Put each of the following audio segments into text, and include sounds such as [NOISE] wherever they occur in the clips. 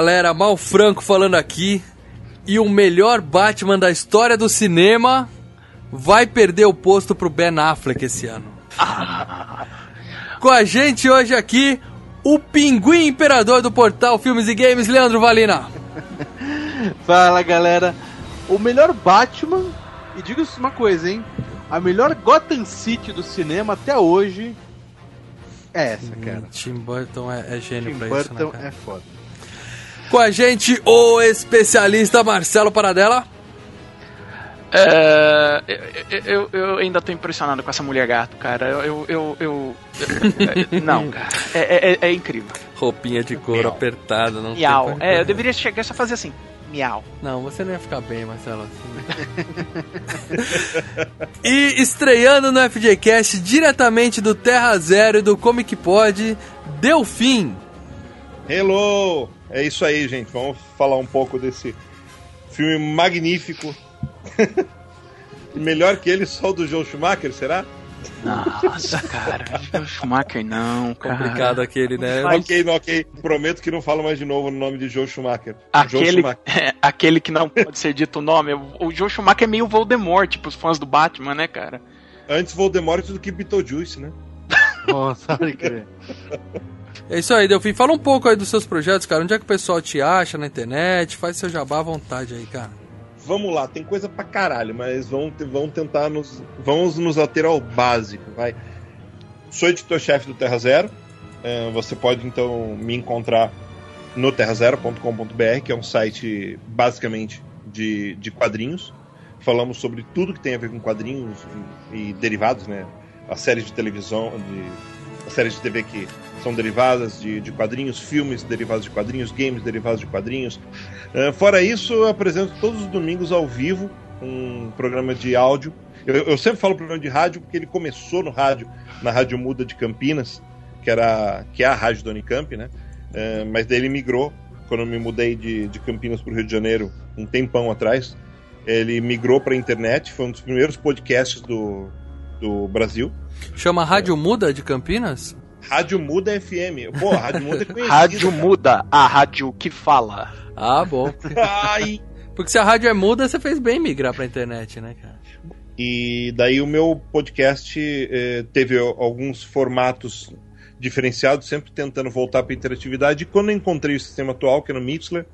Galera, Mal Franco falando aqui. E o melhor Batman da história do cinema vai perder o posto pro Ben Affleck esse ano. [LAUGHS] Com a gente hoje aqui, o Pinguim Imperador do portal Filmes e Games, Leandro Valina. [LAUGHS] Fala galera, o melhor Batman, e diga-se uma coisa, hein? A melhor Gotham City do cinema até hoje é essa, cara. Tim Burton é, é gênio Tim pra Burton isso, né, cara? é foda. Com a gente, o especialista Marcelo Paradela. É, eu, eu, eu ainda tô impressionado com essa mulher gato, cara. Eu. eu, eu, eu- não, cara. É, é- é incrível. Roupinha de couro apertada, não tem Miau. pra- É, eu deveria chegar e só fazer assim. Miau. Não, você não ia ficar bem, Marcelo. assim. [LAUGHS] e estreando no FGCast diretamente do Terra Zero e do Comic Pod, Delfim. Hello! É isso aí, gente. Vamos falar um pouco desse filme magnífico. [LAUGHS] Melhor que ele, só o do Joe Schumacher, será? Nossa, cara. O Schumacher não, cara. Complicado aquele, né? Ok, não, ok. Prometo que não falo mais de novo o nome de Joe Schumacher. Joe Aquele, Schumacher. é, aquele que não pode ser dito o nome. O Joe Schumacher é meio Voldemort, tipo os fãs do Batman, né, cara? Antes Voldemort do que Beetlejuice, né? Nossa, pode crer. [LAUGHS] É isso aí, Delfim. Fala um pouco aí dos seus projetos, cara. Onde é que o pessoal te acha na internet? Faz seu jabá à vontade aí, cara. Vamos lá, tem coisa pra caralho, mas vamos, vamos tentar nos. Vamos nos ater ao básico, vai. Sou editor-chefe do Terra Zero. Eh, você pode então me encontrar no terrazero.com.br, que é um site basicamente de, de quadrinhos. Falamos sobre tudo que tem a ver com quadrinhos e, e derivados, né? As séries de televisão, de, as séries de TV que são derivadas de, de quadrinhos, filmes derivados de quadrinhos, games derivados de quadrinhos. Uh, fora isso, eu apresento todos os domingos ao vivo um programa de áudio. Eu, eu sempre falo programa de rádio porque ele começou no rádio, na Rádio Muda de Campinas, que, era, que é a rádio do Unicamp, né? Uh, mas daí ele migrou, quando eu me mudei de, de Campinas para o Rio de Janeiro, um tempão atrás. Ele migrou para a internet, foi um dos primeiros podcasts do, do Brasil. Chama Rádio Muda de Campinas? Rádio Muda FM. Pô, a Rádio Muda é [LAUGHS] conhecida. Rádio cara. muda, a rádio que fala. Ah, bom. Ai, Porque se a rádio é muda, você fez bem migrar pra internet, né, cara? E daí o meu podcast eh, teve alguns formatos diferenciados, sempre tentando voltar para interatividade. E quando eu encontrei o sistema atual, que é no Mixler,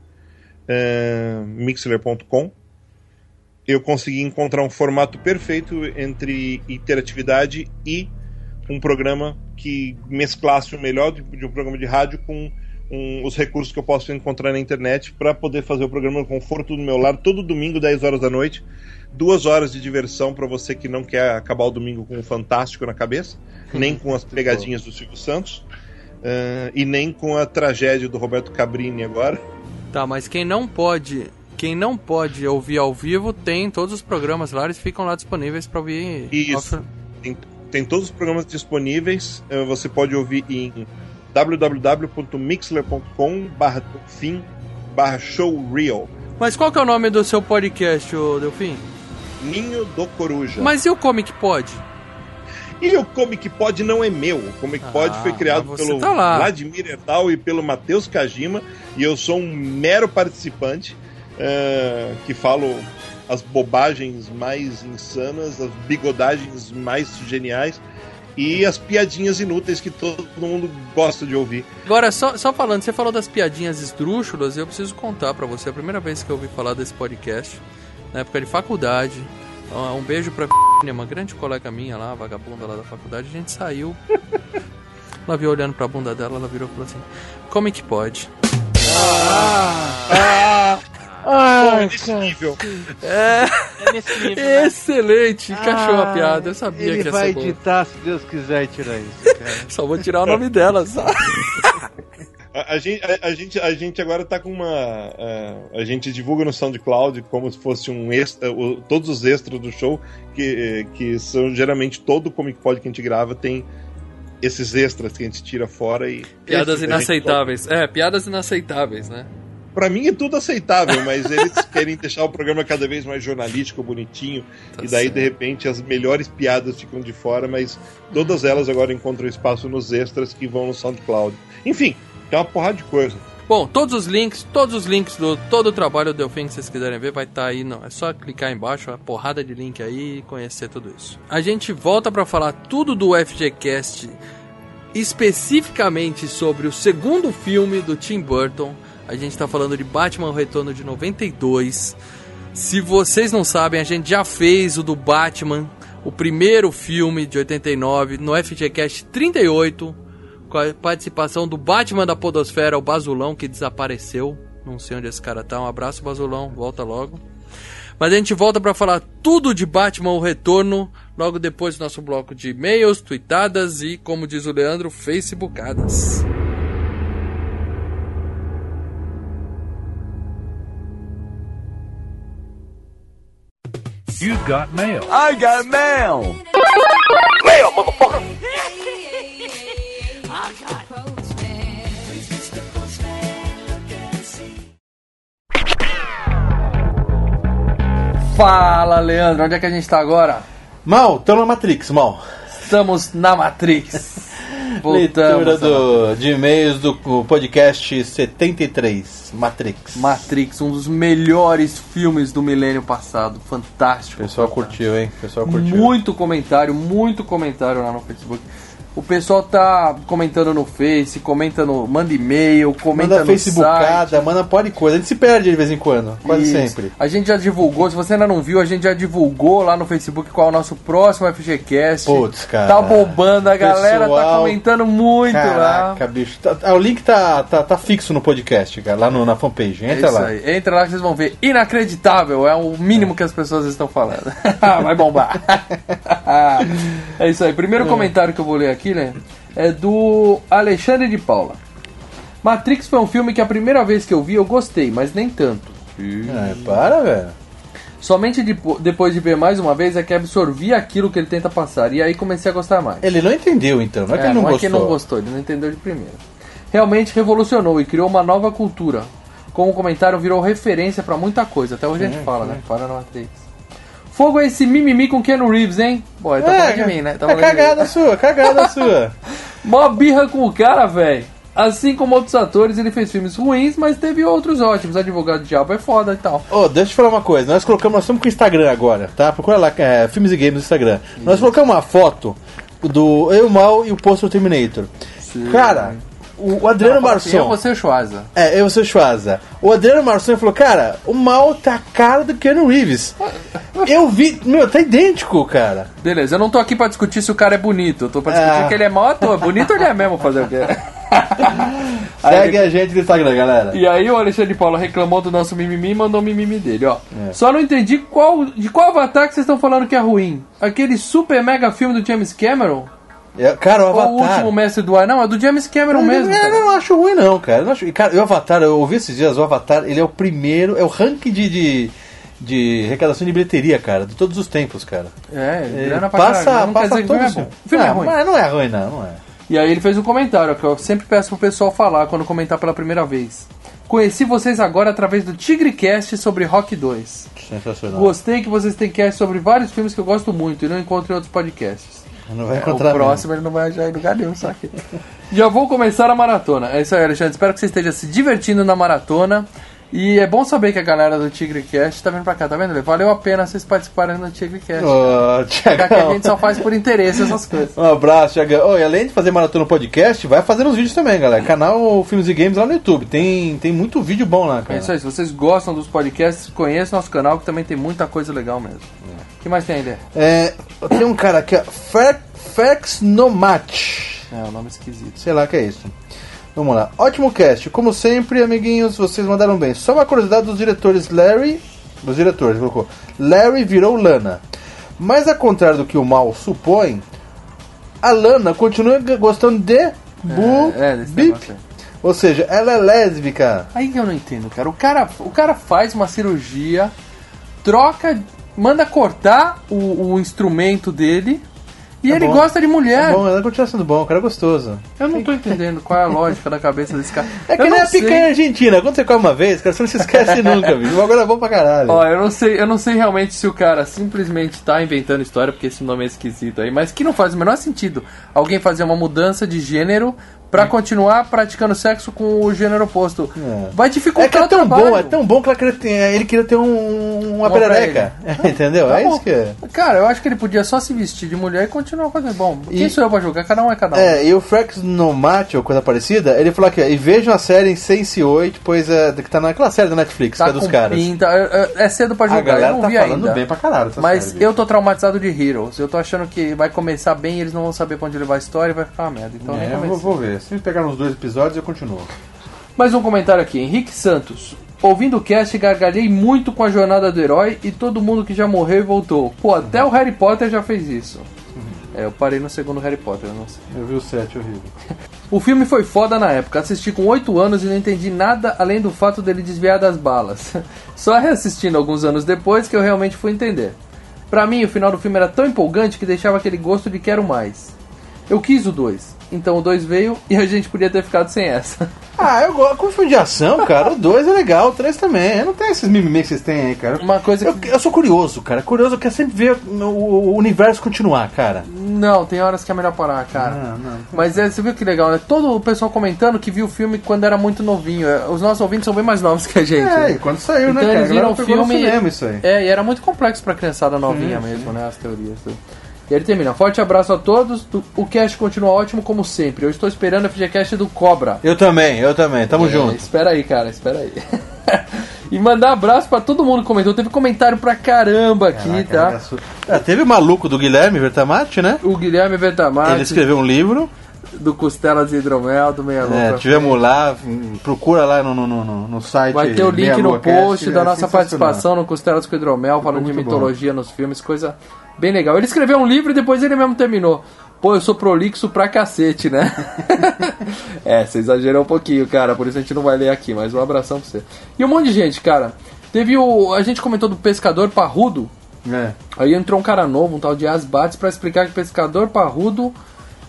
eh, mixler.com, eu consegui encontrar um formato perfeito entre interatividade e um programa que mesclasse o melhor de, de um programa de rádio com um, os recursos que eu posso encontrar na internet para poder fazer o programa no conforto do meu lar todo domingo, 10 horas da noite. Duas horas de diversão para você que não quer acabar o domingo com um fantástico na cabeça, nem com as pegadinhas do Silvio Santos, eh, e nem com a tragédia do Roberto Cabrini agora. Tá, mas quem não pode. Quem não pode ouvir ao vivo tem todos os programas lá, eles ficam lá disponíveis pra ouvir. Isso. Tem, tem todos os programas disponíveis. eh, Você pode ouvir em www.mixler.com barra fim barra showreel. Mas qual que é o nome do seu podcast, Delfim? Ninho do Coruja. Mas e o Comic Pod? E o Comic Pod não é meu. O Comic Pod Ah, foi criado pelo tá. Vladimir Erdal e pelo Matheus Kajima. E eu sou um mero participante eh, que falo as bobagens mais insanas, as bigodagens mais geniais e as piadinhas inúteis que todo mundo gosta de ouvir. Agora, só, só falando, você falou das piadinhas esdrúxulas, eu preciso contar pra você. A primeira vez que eu ouvi falar desse podcast, na época de faculdade. Um beijo pra [LAUGHS] uma grande colega minha lá, vagabunda lá da faculdade. A gente saiu [LAUGHS] Ela viu olhando pra bunda dela, ela virou e falou assim: Como é que pode? Pô, é nesse nível. É, É nesse nível, né? excelente, encaixou a piada. Eu sabia Ele que ia vai ser boa. editar, se Deus quiser, tirar isso, cara. [LAUGHS] Só vou tirar o nome dela, só. A, a gente, a, a gente, a gente agora tá com uma. é, a gente divulga no SoundCloud como se fosse um extra. o- todos os extras do show, que, que são geralmente todo Comic Pod que a gente grava tem esses extras que a gente tira fora e. Piadas a inaceitáveis. É, piadas inaceitáveis, né? Pra mim é tudo aceitável, mas eles [LAUGHS] querem deixar o programa cada vez mais jornalístico, bonitinho, Tá e daí certo. de repente as melhores piadas ficam de fora, mas todas elas agora encontram espaço nos extras que vão no SoundCloud. Enfim, tem uma porrada de coisa. Bom, todos os links, todos os links do todo o trabalho do Delfim que vocês quiserem ver vai estar aí, não. É só clicar embaixo, a porrada de link aí e conhecer tudo isso. A gente volta pra falar tudo do FGCast, especificamente sobre o segundo filme do Tim Burton. A gente tá falando de Batman Retorno de 92. Se vocês não sabem, a gente já fez o do Batman, o primeiro filme de 89, no FGCast 38 com a participação do Batman da Podosfera, o Basulão, que desapareceu. Não sei onde esse cara tá. Um abraço, Basulão. Volta logo. Mas a gente volta pra falar tudo de Batman o Retorno, logo depois do nosso bloco de e-mails, tweetadas e, como diz o Leandro, facebookadas. You got mail. Fala, Leandro. Onde é que a gente tá agora? Mal, tamo na Matrix, Mal. Estamos na Matrix. [LAUGHS] Leitura do, de e-mails do podcast 73, Matrix. Matrix, um dos melhores filmes do milênio passado. Fantástico. O pessoal fantástico. curtiu, hein? Pessoal curtiu. Muito comentário, muito comentário lá no Facebook. O pessoal tá comentando no Face, comenta no. Manda e-mail, comenta Manda no Facebookada, site. manda pode coisa. A gente se perde de vez em quando, quase Isso. sempre. A gente já divulgou, se você ainda não viu, a gente já divulgou lá no Facebook qual é o nosso próximo FGCast. Putz, cara. Tá bombando, a galera tá Pessoal, comentando muito Caraca, lá. bicho. Tá- ah, o link tá, tá, tá fixo no podcast, cara, lá no, na fanpage. É Entra isso lá. aí. Entra lá que vocês vão ver. Inacreditável, é o mínimo que as pessoas estão falando. [LAUGHS] Vai bombar. [LAUGHS] é isso aí. Primeiro comentário que eu vou ler aqui, né? É do Alexandre de Paula. Matrix foi um filme que a primeira vez que eu vi eu gostei, mas nem tanto. É, para, velho. Somente depo- depois de ver mais uma vez é que absorvi aquilo que ele tenta passar. E aí comecei a gostar mais. Ele não entendeu, então. Não é que É, ele não, não é gostou. que ele não gostou, ele não entendeu de primeira. Realmente revolucionou e criou uma nova cultura. Como o comentário virou referência pra muita coisa. Até hoje a gente fala, né? Fala na Matrix. Fogo é esse mimimi com Keanu Reeves, hein? Bom, ele tá É, falando de mim, né? Tá é cagada sua, cagada [LAUGHS] sua. Mó birra com o cara, velho. Assim como outros atores, ele fez filmes ruins, mas teve outros ótimos. Advogado de Diabo é foda e tal. Ô, deixa eu te falar uma coisa. Nós colocamos, nós estamos com o Instagram agora, tá? Procura lá, é, Filmes e Games no Instagram. Nós colocamos uma foto do Eu, Mal e o Poster Terminator. Cara, o, Adriano Fala assim, Eu Marçom. vou ser o Schwarza. É, eu sou o Schwarza. O Adriano Marçom falou, cara, o Mal tá a cara do Keanu Reeves. Eu vi, meu, tá idêntico, cara. Beleza, eu não tô aqui pra discutir se o cara é bonito. Eu tô pra discutir Ah. que ele é mau ator. Bonito ele é mesmo fazer o quê? [LAUGHS] Segue a gente no Instagram, galera. E aí o Alexandre de Paula reclamou do nosso mimimi e mandou o mimimi dele, ó. É. Só não entendi qual, de qual avatar que vocês estão falando que é ruim. Aquele super mega filme do James Cameron? É, Cara, o Avatar. o último mestre do ar? Não, é do James Cameron mesmo. É, cara. eu não acho ruim, não, cara. Eu não acho... e, Cara, o Avatar, eu ouvi esses dias, o Avatar, ele é o primeiro, é o ranking de, de, de arrecadação de bilheteria, cara, de todos os tempos, cara. É, Ele grana pra passa, caralho. Não quer passa dizer que o filme é todos. bom. O filme é Ah, ruim. Mas não é ruim, não, não é. E aí ele fez um comentário, que eu sempre peço pro pessoal falar quando comentar pela primeira vez. Conheci vocês agora através do TigreCast sobre Rock 2. Sensacional. Gostei que vocês têm cast sobre vários filmes que eu gosto muito e não encontro em outros podcasts. Não vai É, o encontrar próximo ele não vai achar em lugar nenhum, só que. [LAUGHS] Já vou começar a maratona. É isso aí, Alexandre. Espero que você esteja se divertindo na maratona. E é bom saber que a galera do TigreCast tá vindo pra cá, tá vendo? Valeu a pena vocês participarem do TigreCast. Ô, Já que a Tiagão. gente só faz por interesse essas [LAUGHS] coisas. Um abraço, Tiagão. Oh, e além de fazer maratona no podcast, vai fazendo os vídeos também, galera. Canal Filmes e Games lá no YouTube. Tem, tem muito vídeo bom lá, É cara. isso aí, se vocês gostam dos podcasts, conheçam nosso canal que também tem muita coisa legal mesmo. O que mais tem Lê? É, tem um cara aqui, ó. Fer- Ferx. É, o nome esquisito. Sei lá que é isso. Vamos lá. Ótimo cast. Como sempre, amiguinhos, vocês mandaram bem. Só uma curiosidade dos diretores Larry. Dos diretores, colocou. Larry virou Lana. Mas, ao contrário do que o mal supõe, a Lana continua gostando de Bu É, é, Bip. Ou seja, ela é lésbica. Aí que eu não entendo, cara. O cara, o cara faz uma cirurgia, troca, manda cortar o, o instrumento dele e É ele bom. gosta de mulher. É bom, ela continua sendo bom, o cara é gostoso. Eu não tô entendendo qual é a lógica da cabeça desse cara. É que nem a picanha sei. argentina. Quando você come uma vez, cara, você não se esquece nunca. [LAUGHS] O bagulho é bom pra caralho. Ó, eu não sei, eu não sei realmente se o cara simplesmente tá inventando história porque esse nome é esquisito aí, mas que não faz o menor sentido alguém fazer uma mudança de gênero pra continuar praticando sexo com o gênero oposto. É. Vai dificultar É que é tão trabalho. bom, é tão bom que ela queria ter- ele queria ter um, uma pra perereca. [LAUGHS] Entendeu? Tá é bom. isso que é. Cara, eu acho que ele podia só se vestir de mulher e continuar fazendo bom. Quem E- sou eu pra julgar? Cada um é cada um. É, e o Frex no Mate, ou coisa parecida, ele falou aqui, e vejam a série em Sense 8, pois é, que tá naquela série da Netflix, que Tá é dos caras. pinta. é- é- É cedo pra A julgar, galera eu não tá vi falando ainda. bem pra caralho Mas série, eu tô traumatizado de Heroes. Eu tô achando que vai começar bem e eles não vão saber pra onde levar a história e vai ficar uma merda. Então nem É, eu comecei. vou, vou Se me pegar nos dois episódios, eu continuo. Mais um comentário aqui, Henrique Santos. Ouvindo o cast, gargalhei muito com a jornada do herói e todo mundo que já morreu e voltou. Pô, até o Harry Potter já fez isso. É, eu parei no segundo Harry Potter, eu não sei. Eu vi o 7 horrível. [LAUGHS] O filme foi foda na época. Assisti com 8 anos e não entendi nada além do fato dele desviar das balas. [LAUGHS] Só reassistindo alguns anos depois que eu realmente fui entender. Pra mim, o final do filme era tão empolgante que deixava aquele gosto de quero mais. Eu quis o 2. Então o 2 veio e a gente podia ter ficado sem essa. [LAUGHS] Ah, eu gosto. Como filme de ação, cara, o 2 é legal, o 3 também. Eu não tenho esses mimimi que vocês têm aí, cara. Uma coisa Eu, que. eu sou curioso, cara. Curioso, eu quero sempre ver o, o universo continuar, cara. Não, tem horas que é melhor parar, cara. Não, não. Mas é, você viu que legal, né? Todo o pessoal comentando que viu o filme quando era muito novinho. É, Os nossos ouvintes são bem mais novos que a gente. É, né? e quando saiu, Então né, cara? eles viram o no filme. cinema isso aí. É, e era muito complexo pra criançada novinha mesmo, né? As teorias. Tudo. E ele termina. Forte abraço a todos. O cast continua ótimo como sempre. Eu estou esperando a FGCast do Cobra. Eu também, eu também. Tamo É, junto. Espera aí, cara, espera aí. [LAUGHS] e mandar abraço pra todo mundo que comentou. Teve comentário pra caramba aqui, tá? Ah, teve o maluco do Guilherme Vertamati, né? O Guilherme Ele Vertamati, escreveu um livro. do Costelas de Hidromel, do Meia É, Louca. tivemos lá, hum, procura lá no, no, no, no site. Vai ter o link no Lua Cast, post da é nossa sensacional. participação no Costelas com Hidromel, falando de mitologia nos filmes, coisa bem legal. Ele escreveu um livro e depois ele mesmo terminou. Pô, eu sou prolixo pra cacete, né? [LAUGHS] é, você exagerou um pouquinho, cara, por isso a gente não vai ler aqui, mas um abração pra você. E um monte de gente, cara. Teve o. A gente comentou do pescador parrudo. É. Aí entrou um cara novo, um tal de Asbates, pra explicar que o pescador parrudo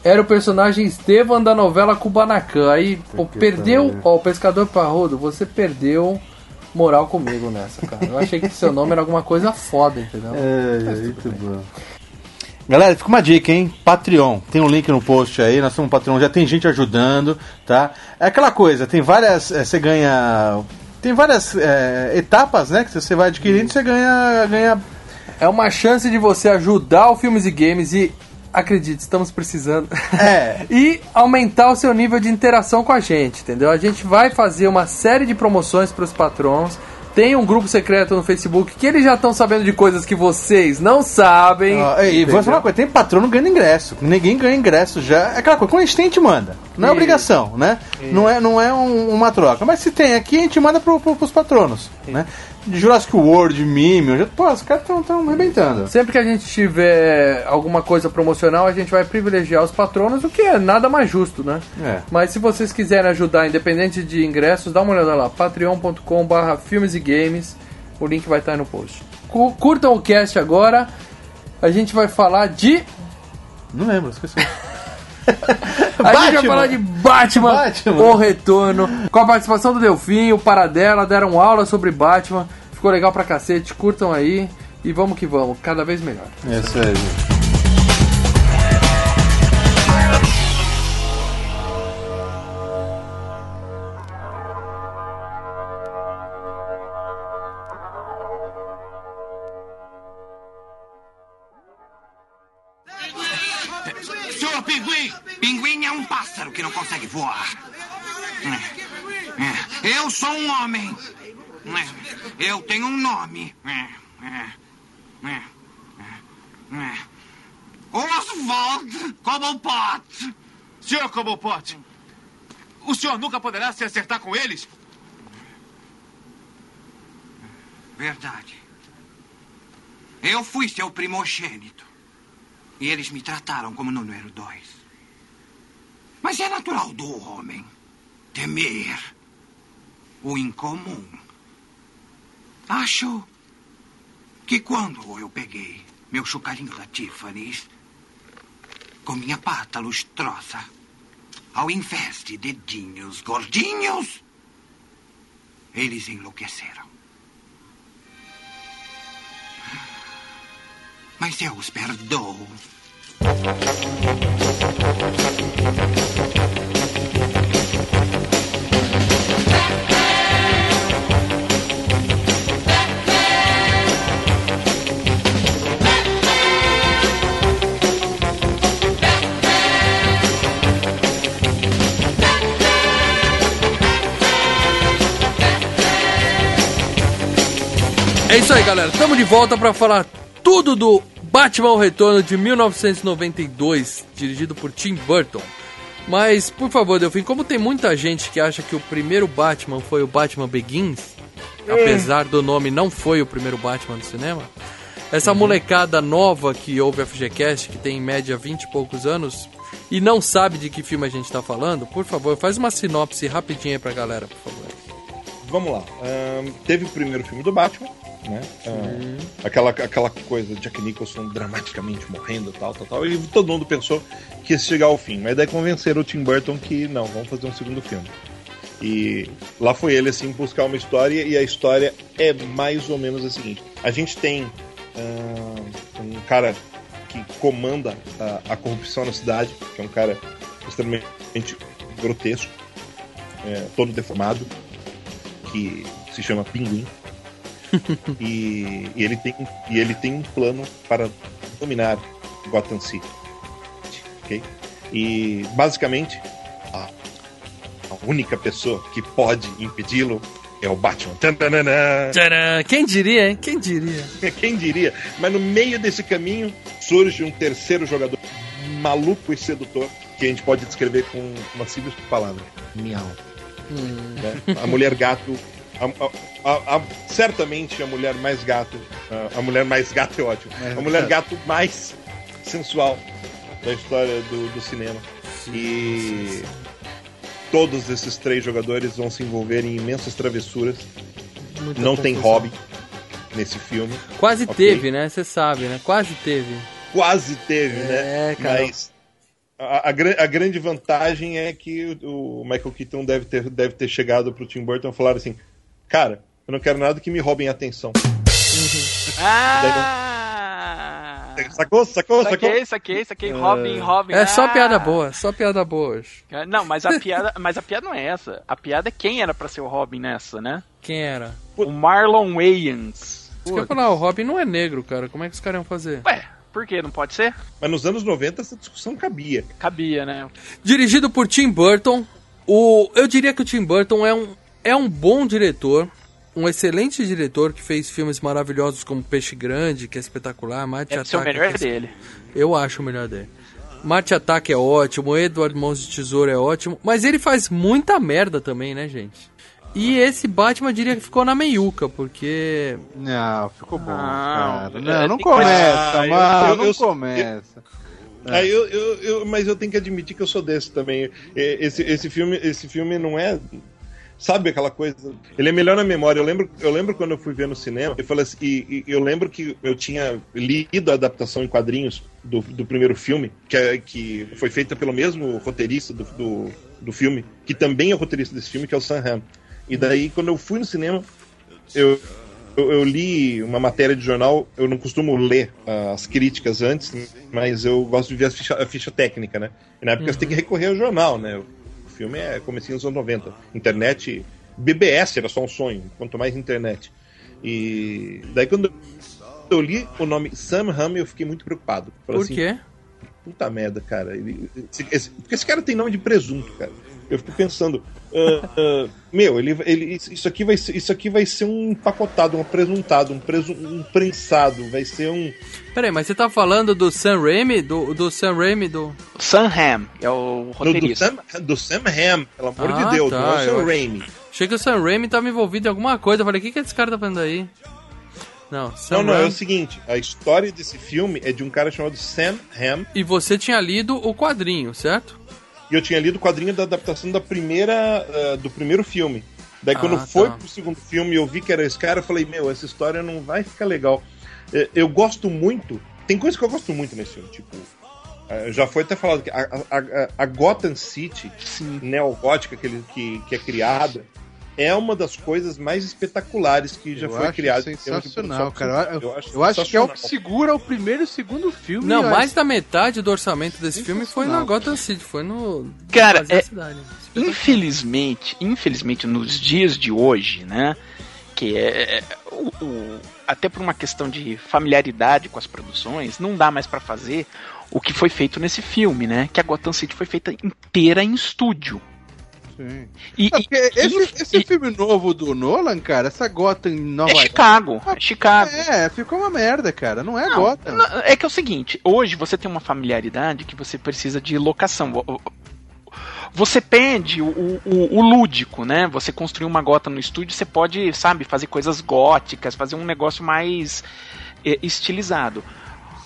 era o personagem Estevam da novela Kubanacan. Aí, pô, perdeu. Ó, o pescador parrudo, você perdeu moral comigo nessa, cara. Eu achei que seu nome era alguma coisa foda, entendeu? É, muito bom. Galera, fica uma dica, hein? Patreon. Tem um link no post aí, nós somos um Patreon, já tem gente ajudando, tá? É aquela coisa, tem várias. eh, Você ganha. Tem várias eh, etapas, né? Que você vai adquirindo, você ganha. ganha É uma chance de você ajudar o Filmes e Games e. Acredite, estamos precisando. É. [LAUGHS] e aumentar o seu nível de interação com a gente, entendeu? A gente vai fazer uma série de promoções para os patrons. Tem um grupo secreto no Facebook que eles já estão sabendo de coisas que vocês não sabem. E vou falar uma coisa, tem patrono ganhando ingresso. Ninguém ganha ingresso já. É aquela coisa, quando a gente tem, a gente manda. Não é Isso. obrigação, né? Não é, não é um- uma troca. Mas se tem aqui, a gente manda pro, pro, pros patronos, né? De Jurassic World, Mime, já, pô, os caras estão arrebentando. Sempre que a gente tiver alguma coisa promocional, a gente vai privilegiar os patronos, o que é nada mais justo, né? É. Mas se vocês quiserem ajudar, independente de ingressos, dá uma olhada lá, patreon.com.br filmes e games. O link vai estar aí no post. Cu- Curtam o cast agora. A gente vai falar de. Não lembro, esqueci. [LAUGHS] [LAUGHS] A gente vai Batman. falar de Batman, Batman. O Retorno, com a participação do Delfim, o Paradela, deram aula sobre Batman. Ficou legal pra cacete, curtam aí e vamos que vamos, cada vez melhor. É isso aí. Que não consegue voar. É, é, Eu sou um homem. É, Eu tenho um nome. Oswald Cobblepot. Senhor Cobblepot, o senhor nunca poderá se acertar com eles? Verdade. Eu fui seu primogênito. E eles me trataram como número dois. Mas é natural do homem temer o incomum. Acho que quando eu peguei meu chocalhinho da Tiffany's com minha pata lustrosa, ao invés de dedinhos gordinhos, eles enlouqueceram. Mas eu os perdoo. É isso aí, galera. Estamos de volta para falar tudo do Batman o Retorno de 1992, dirigido por Tim Burton. Mas, por favor, Delfim, como tem muita gente que acha que o primeiro Batman foi o Batman Begins, apesar do nome não foi o primeiro Batman do cinema, essa molecada nova que ouve a FGCast, que tem em média 20 e poucos anos, e não sabe de que filme a gente tá falando, por favor, faz uma sinopse rapidinha pra galera, por favor. Vamos lá. Ahn, teve o primeiro filme do Batman, né? Ahn, aquela, aquela coisa de Jack Nicholson dramaticamente morrendo tal, tal, tal. E todo mundo pensou que ia chegar ao fim. Mas daí convenceram o Tim Burton que não, vamos fazer um segundo filme. E lá foi ele assim buscar uma história e a história é mais ou menos a seguinte: a gente tem ahn, um cara que comanda a, a corrupção na cidade, que é um cara extremamente grotesco, é, todo deformado, que se chama Pinguim. [LAUGHS] e, e ele tem, e ele tem um plano para dominar Gotham City. ok? E basicamente a, a única pessoa que pode impedi-lo é o Batman. Tantanana. Tcharam! Quem diria, hein? Quem diria? [LAUGHS] Quem diria? Mas no meio desse caminho surge um terceiro jogador maluco e sedutor que a gente pode descrever com uma simples palavra: miau. Né? A mulher gato. a- a- a- a- certamente a mulher mais gato. a- A mulher mais gato é ótimo. A mulher gato mais sensual da história do, do cinema. E todos esses três jogadores vão se envolver em imensas travessuras. Muita Não tem confusão. hobby nesse filme. Quase Ok. teve, né? Você sabe, né? Quase teve. Quase teve, É, né? cara. Mas a, a, gran- a grande vantagem é que o, o Michael Keaton deve ter, deve ter chegado pro Tim Burton e falar assim: Cara, eu não quero nada que me roubem a atenção. Ah! Sacou? Sacou? Sacou? Saquei, saquei, saquei. Robin, Robin. É só ah. piada boa, só piada boa hoje. Não, mas a [LAUGHS] piada, mas a piada não é essa. A piada é quem era pra ser o Robin nessa, né? Quem era? O Marlon Wayans. Isso que eu falar, o Robin não é negro, cara. Como é que os caras iam fazer? Ué, por que? Não pode ser? Mas nos anos 90 essa discussão cabia. Cabia, né? Dirigido por Tim Burton. O, eu diria que o Tim Burton é um, é um bom diretor. Um excelente diretor que fez filmes maravilhosos como Peixe Grande, que é espetacular. Marte Deve ser o Ataque, melhor é- dele. Eu acho o melhor dele. Marte Ataque é ótimo, Edward Mãos de Tesouro é ótimo, mas ele faz muita merda também, né, gente? E esse Batman eu diria que ficou na meiuca, porque. Não, ficou bom, Não, cara. é, Não, não tem começa, Ah, mano, eu- não eu- começa. Aí eu, eu, eu- mas eu tenho que admitir que eu sou desse também. É, Esse, esse, filme, esse filme não é. Sabe aquela coisa? Ele é melhor na memória. Eu lembro, eu lembro quando eu fui ver no cinema, eu falei assim, e, e eu lembro que eu tinha lido a adaptação em quadrinhos do, do primeiro filme, que, é- que foi feita pelo mesmo roteirista do, do, do filme, que também é roteirista desse filme, que é o Sam Hamm. E daí, quando eu fui no cinema, eu, eu, eu li uma matéria de jornal, eu não costumo ler ah, as críticas antes, mas eu gosto de ver a ficha, a ficha técnica, né? E na época você tem que recorrer ao jornal, né? O filme é comecinho dos anos 90. Internet, BBS era só um sonho, quanto mais internet. E daí quando eu li o nome Sam Hamm, eu fiquei muito preocupado. Falei Por assim, quê? Puta merda, cara. Ele- esse- esse- porque esse cara tem nome de presunto, cara. Eu fico pensando, ah, ah, meu, ele, ele, isso aqui vai ser, isso aqui vai ser um empacotado, um apresuntado, um, preso, um prensado, vai ser um. Peraí, mas você tá falando do Sam Raimi? Do, do Sam Raimi do. Sam Ham é o Do, do, roteirista. Sam, do Sam Ham, pelo amor Ah, de Deus, tá, não é o Sam Raimi. Achei que o Sam Raimi tava envolvido em alguma coisa. Eu falei, o que, que esse cara tá fazendo aí? Não, Sam Não, não, é Raimi. o seguinte, a história desse filme é de um cara chamado Sam Ham, E você tinha lido o quadrinho, certo? E eu tinha lido o quadrinho da adaptação da primeira, ah, do primeiro filme. Daí Ah, quando foi tá. pro segundo filme e eu vi que era esse cara, eu falei, meu, essa história não vai ficar legal. Eh, Eu gosto muito, tem coisa que eu gosto muito nesse filme, tipo, ah, já foi até falado que a, a- a- a Gotham City Sim. neogótica que, ele, que, que é criada é uma das coisas mais espetaculares que já Eu foi acho criada. sensacional, cara. Eu, eu acho, que é o que segura o primeiro e o segundo filme. Não, eu mais acho. da metade do orçamento desse filme foi na. Gotham City, foi no. Cara, é- cidade. Infelizmente, infelizmente nos dias de hoje, né? Que é o, o- até por uma questão de familiaridade com as produções, não dá mais pra fazer o que foi feito nesse filme, né? Que a Gotham City foi feita inteira em estúdio. Sim. E, É e- esse, esse e- filme novo do Nolan, cara, essa Gotham em Nova é. Chicago, é Chicago. É, ficou uma merda, cara. Não é Não, Gotham. não, É que é o seguinte, hoje você tem uma familiaridade que você precisa de locação. Vo- vo- Você perde o, o- o lúdico, né? Você construir uma gota no estúdio, você pode, sabe, fazer coisas góticas, fazer um negócio mais eh, estilizado.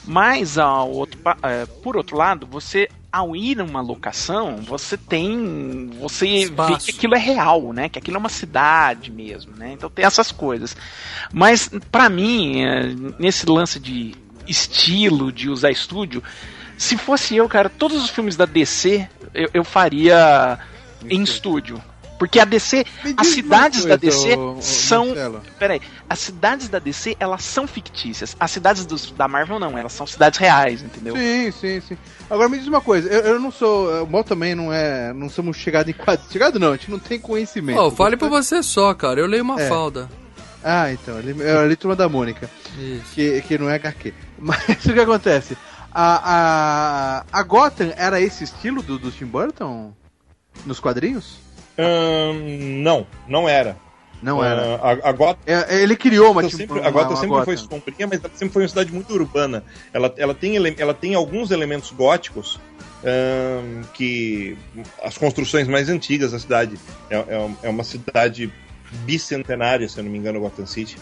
Mas ao outro, eh, por outro lado, você ao ir a uma locação, você tem, você vê Espaço. que aquilo é real, né? Que aquilo é uma cidade mesmo, né? Então tem essas coisas. Mas pra mim, eh, nesse lance de estilo, de usar estúdio, se fosse eu, cara, todos os filmes da DC eu, eu faria em estúdio. Porque a DC, as cidades uma da coisa, DC ô, são. Marcelo. Peraí, as cidades da DC, elas são fictícias. As cidades dos- da Marvel não, elas são cidades reais, entendeu? Sim, sim, sim. Agora me diz uma coisa, eu, eu não sou. O Mal também não é. Não somos chegados em quadro. Chegado não, a gente não tem conhecimento. Pô, fale pra você só, cara. Eu leio uma É. falda. Ah, então. Eu li Turma da Mônica, Isso. que, que não é HQ. [LAUGHS] Mas o que acontece? A, a, a Gotham era esse estilo do, do Tim Burton? Nos quadrinhos? Não, não era. Não era. A, a Gotham É, ele criou uma, Tim- sempre, uma, a Gotham uma sempre foi sombria, mas ela sempre foi uma cidade muito urbana. Ela, ela, tem, ela tem alguns elementos góticos que. As construções mais antigas da cidade. É, é, é uma cidade bicentenária, se eu não me engano, Gotham City.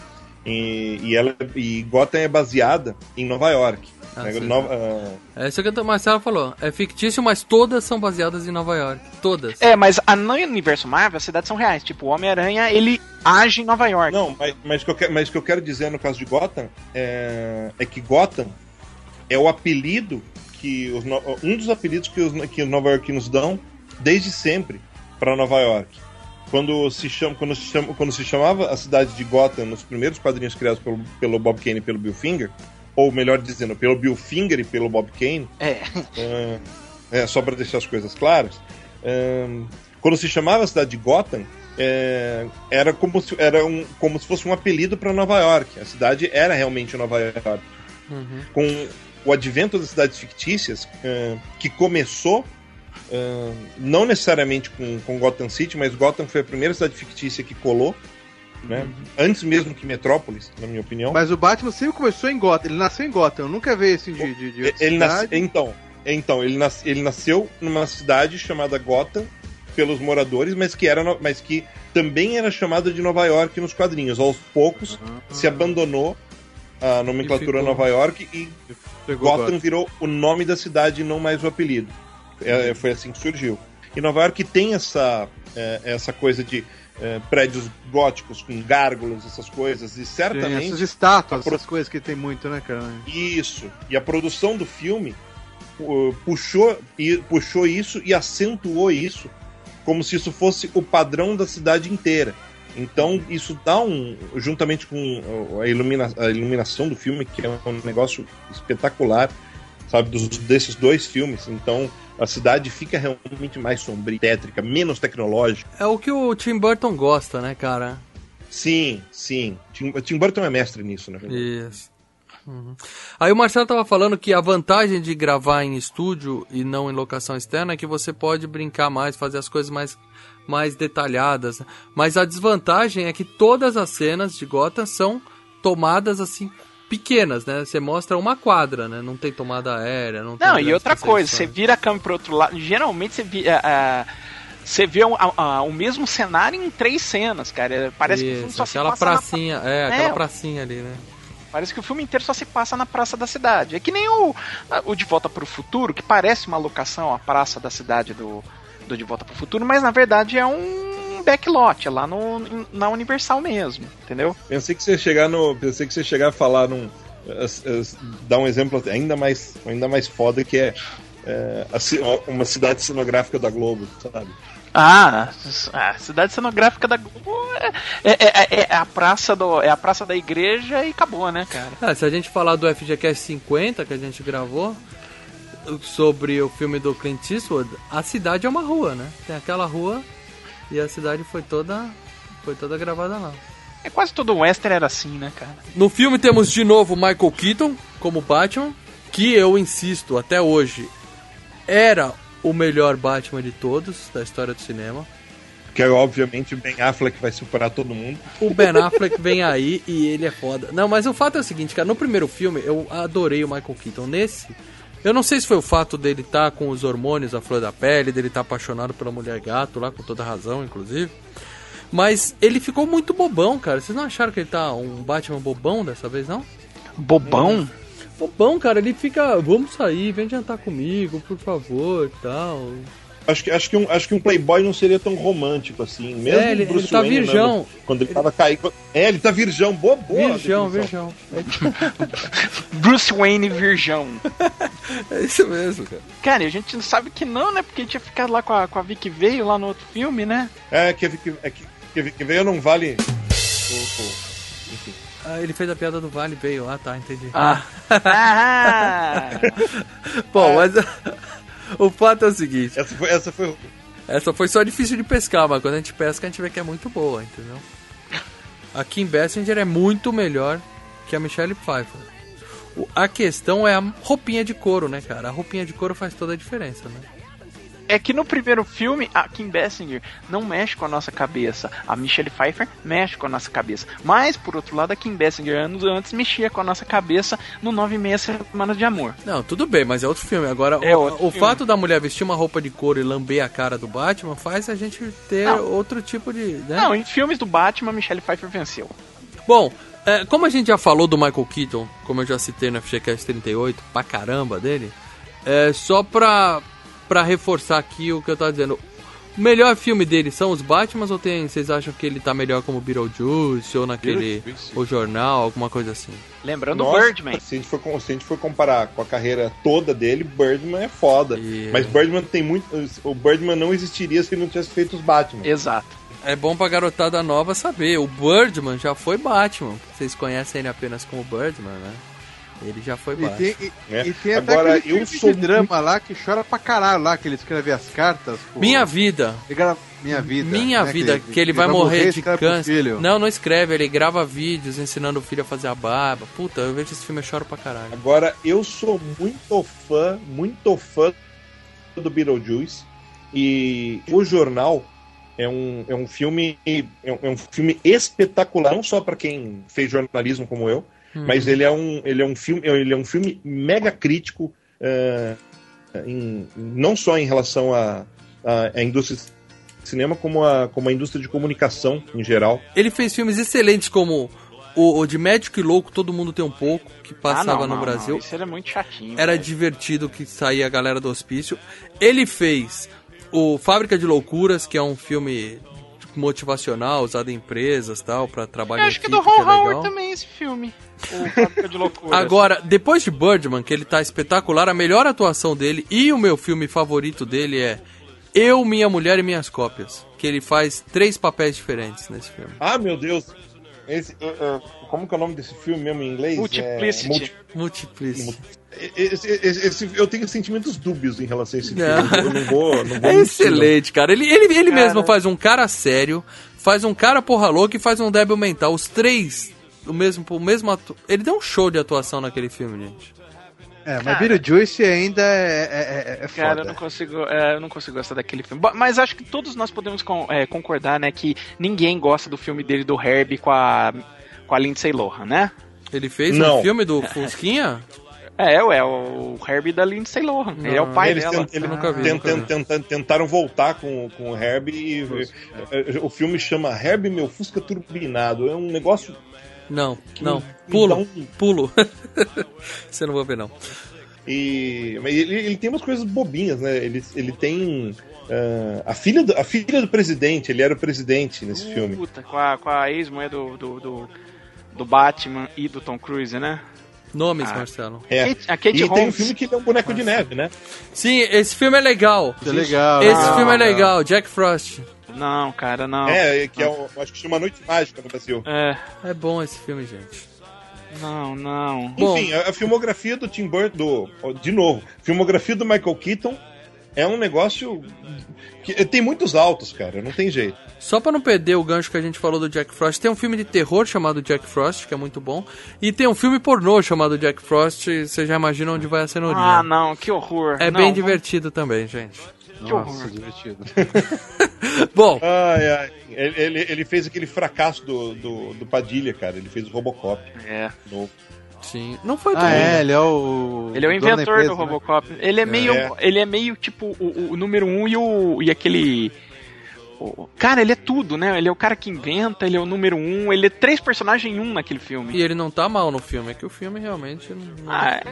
E, e, ela, e Gotham é baseada em Nova York. Ah, Né. Nova- ah, É isso que a Marcela falou. É fictício, mas todas são baseadas em Nova York. Todas. É, mas a, no universo Marvel, as cidades são reais. Tipo, o Homem-Aranha, ele age em Nova York. Não, mas, mas, o que eu quero, mas o que eu quero dizer no caso de Gotham é, é que Gotham é o apelido que os, um dos apelidos que os, que os nova-iorquinos dão desde sempre para Nova York. Quando se, chama, quando, se chama, quando se chamava a cidade de Gotham nos primeiros quadrinhos criados pelo, pelo Bob Kane e pelo Bill Finger, ou melhor dizendo, pelo Bill Finger e pelo Bob Kane, É. é, é, só para deixar as coisas claras, é, quando se chamava a cidade de Gotham, é, era, como se, era um, como se fosse um apelido para Nova York. A cidade era realmente Nova York. Uhum. Com o advento das cidades fictícias, é, que começou não necessariamente com, com Gotham City, mas Gotham foi a primeira cidade fictícia que colou, né? antes mesmo que Metrópolis, na minha opinião. Mas o Batman sempre começou em Gotham. Ele nasceu em Gotham. Eu nunca vi assim de, de, de ele nasce, então, então ele, nas, ele nasceu numa cidade chamada Gotham pelos moradores, mas que era, mas que também era chamada de Nova York nos quadrinhos. Aos poucos se abandonou a nomenclatura. Nova York e Pegou Gotham virou o nome da cidade e não mais o apelido. É, foi assim que surgiu. E Nova York tem essa, é, essa coisa de é, prédios góticos com gárgulas, essas coisas, e certamente essas estátuas, pro- essas coisas que tem muito, né, cara? isso. E a produção do filme uh, puxou, e, puxou isso e acentuou isso como se isso fosse o padrão da cidade inteira. Então isso dá um, juntamente com a, ilumina, a iluminação do filme, que é um negócio espetacular, sabe, dos, desses dois filmes. Então a cidade fica realmente mais sombria, tétrica, menos tecnológica. É o que o Tim Burton gosta, né, cara? Sim, sim. Tim, Tim Burton é mestre nisso, né? Isso. Aí o Marcelo tava falando que a vantagem de gravar em estúdio e não em locação externa é que você pode brincar mais, fazer as coisas mais, mais detalhadas. né? Mas a desvantagem é que todas as cenas de Gotham são tomadas assim pequenas, né? Você mostra uma quadra, né? Não tem tomada aérea, não tem Não, e outra coisa, você vira a câmera pro outro lado. Geralmente você vira. ah, você vê o, a- a- o mesmo cenário em três cenas, cara. Parece que o filme Isso, só se aquela passa na pracinha, é, aquela É. pracinha ali, né? Parece que o filme inteiro só se passa na praça da cidade. É que nem o, o De Volta pro Futuro, que parece uma locação, a praça da cidade do, do De Volta pro Futuro, mas na verdade é um backlot, é lá no, na Universal mesmo, entendeu? Pensei que você ia chegar no. Pensei que você chegar a falar num. as- as- dar um exemplo ainda mais, ainda mais foda que é, é, a uma cidade cenográfica da Globo, sabe? Ah, a cidade cenográfica da Globo é, é, é- é a praça do, é a praça da igreja e acabou, né, cara? Ah, se a gente falar do FGCast 50 que a gente gravou sobre o filme do Clint Eastwood, a cidade é uma rua, né? Tem aquela rua e a cidade foi toda foi toda gravada lá. É quase todo o western era assim, né, cara? No filme temos de novo Michael Keaton como Batman, que eu insisto até hoje era o melhor Batman de todos da história do cinema. Que é obviamente o Ben Affleck vai superar todo mundo. O Ben Affleck vem aí e ele é foda. Não, mas o fato é o seguinte, cara, no primeiro filme eu adorei o Michael Keaton. Nesse, eu não sei se foi o fato dele estar com os hormônios à flor da pele, dele estar apaixonado pela mulher gato lá, com toda razão, inclusive. Mas ele ficou muito bobão, cara. Vocês não acharam que ele tá um Batman bobão dessa vez, não? Bobão? Bobão, cara, ele fica, vamos sair, vem jantar comigo, por favor, tal. Acho que, acho, que um, acho que um Playboy não seria tão romântico assim. Mesmo É, ele- Bruce ele tá Wayne, né, virgão. quando ele tava caído. É, ele tá virgão, boa, boa. Virgão, virgão. [LAUGHS] Bruce Wayne Virgão. É isso mesmo, cara. Cara, e a gente não sabe que não, né? Porque tinha ficado lá com a, com a Vicky veio lá no outro filme, né? É, que, que, é que, que, que veio não vale. o- o- enfim. Ah, ele fez a piada do Vale, veio. Ah, tá, entendi. Ah. [LAUGHS] Ah. Bom, mas [LAUGHS] o fato é o seguinte: Essa foi, essa foi. essa foi só difícil de pescar, mas quando a gente pesca, a gente vê que é muito boa, entendeu? A Kim Basinger é muito melhor que a Michelle Pfeiffer. O- A questão é a roupinha de couro, né, cara? A roupinha de couro faz toda a diferença, né? É que no primeiro filme, a Kim Basinger não mexe com a nossa cabeça. A Michelle Pfeiffer mexe com a nossa cabeça. Mas, por outro lado, a Kim Basinger anos antes mexia com a nossa cabeça no Nove e Meia Semanas de Amor. Não, tudo bem, mas é outro filme. Agora, É o, outro o filme. fato da mulher vestir uma roupa de couro e lamber a cara do Batman faz a gente ter Não. outro tipo de. Né? Não, em filmes do Batman, a Michelle Pfeiffer venceu. Bom, é, como a gente já falou do Michael Keaton, como eu já citei no FGCast 38, pra caramba dele, é, só pra, pra reforçar aqui o que eu tava dizendo. O melhor filme dele são os Batmans ou tem, vocês acham que ele tá melhor como Beetlejuice ou naquele Beetlejuice. o jornal, alguma coisa assim? Lembrando o Nossa, Birdman. Se a, gente for, se a gente for comparar com a carreira toda dele, Birdman é foda. E- Mas Birdman tem muito. O Birdman não existiria se ele não tivesse feito os Batman. Exato. É bom pra garotada nova saber, o Birdman já foi Batman. Vocês conhecem ele apenas como Birdman, né? Ele já foi E Batman. tem, e, É. e tem até Agora, aquele eu filme sou de drama lá que chora pra caralho lá, que ele escreve as cartas. pô. Minha vida. Ele grava Minha Vida. Minha né, vida, que, ele vai morrer de escreve pro câncer. filho. Não, não escreve, ele grava vídeos ensinando o filho a fazer a barba. Puta, eu vejo esse filme e choro pra caralho. Agora, eu sou muito fã, muito fã do Beetlejuice. E o jornal é um, é um filme é um, é um filme espetacular, não só para quem fez jornalismo como eu, mas ele é um ele é um filme ele é um filme mega crítico, eh, em- não só em relação à à- à indústria de cinema, como a, como a indústria de comunicação em geral. Ele fez filmes excelentes como o, o de Médico e Louco, Todo Mundo Tem um Pouco, que passava Ah, não, no não, Brasil. Não, isso era muito chatinho. Era velho. divertido que saía a galera do hospício. Ele fez o Fábrica de Loucuras, que é um filme motivacional, usado em empresas tal, pra trabalho Eu acho que é equipe, do Ron que é Howard também esse filme. O Fábrica de Loucuras. Agora, depois de Birdman, que ele tá espetacular, a melhor atuação dele e o meu filme favorito dele é Eu, Minha Mulher e Minhas Cópias. Que ele faz três papéis diferentes nesse filme. Ah, meu Deus! Esse, eh, eh, como que é o nome desse filme mesmo em inglês? Multiplicity. É, multi- Multiplice. esse- esse- esse- eu tenho sentimentos dúbios em relação a esse Não. filme. Eu não vou. Não vou É mentir, excelente, cara. Ele, ele, ele Cara. mesmo faz um cara sério, faz um cara porra louca e faz um débil mental. Os três o mesmo, o mesmo atu... Ele deu um show de atuação naquele filme, gente. É, mas Beetlejuice ainda é, é, é, é Cara, foda. eu não consigo, é, eu não consigo gostar daquele filme. Mas acho que todos nós podemos con- é, concordar, né, que ninguém gosta do filme dele do Herbie com a com a Lindsay Lohan, né? Ele fez Não. um filme do Fusquinha? É, ué, o Herbie da Lindsay Lohan. Ele é o pai Eles dela. tent- eles nunca vi, tent- tenta- tentaram voltar com, com o Herbie e eh, o filme chama Herbie Meu Fusca Turbinado. É um negócio Não, que não. Pulo, um- pulo. [LAUGHS] Você não vai ver, não. E mas ele, ele tem umas coisas bobinhas, né? Ele, ele tem ah, a, filha do, a filha do presidente, ele era o presidente nesse filme. Puta, com a, com a ex-mulher do, do, do, do Batman e do Tom Cruise, né? Nomes, Ah. Marcelo. É. Kate- a Kate e tem um Holmes. filme que ele é um boneco de neve, né? Sim, esse filme é legal. É legal. Esse legal, filme é legal, Jack Frost. Não, cara, não. É, que é um, acho que chama Noite Mágica no Brasil. É, É bom esse filme, gente. não, não. Bom. Enfim, a, a filmografia do Tim Burton, do, de novo, filmografia do Michael Keaton é um negócio que tem muitos altos, cara, não tem jeito. Só pra não perder o gancho que a gente falou do Jack Frost, tem um filme de terror chamado Jack Frost, que é muito bom. E tem um filme pornô chamado Jack Frost, você já imagina onde vai a cenourinha. Ah, não, que horror. é Não, bem não- divertido também, gente. Que Nossa, horror. divertido. [LAUGHS] Bom, Ai, ai. Ele, ele, ele fez aquele fracasso do, do, do Padilha, cara. Ele fez o Robocop É. novo. sim. Não foi Ah, tão é, ele é o. Ele é o inventor empresa, do né? Robocop. Ele é meio. É. Ele é meio tipo o, o número um e o. e aquele. o- Cara, ele é tudo, né? Ele é o cara que inventa, ele é o número um, ele é três personagens em um naquele filme. E ele não tá mal no filme, é que o filme realmente não. não- Ah, é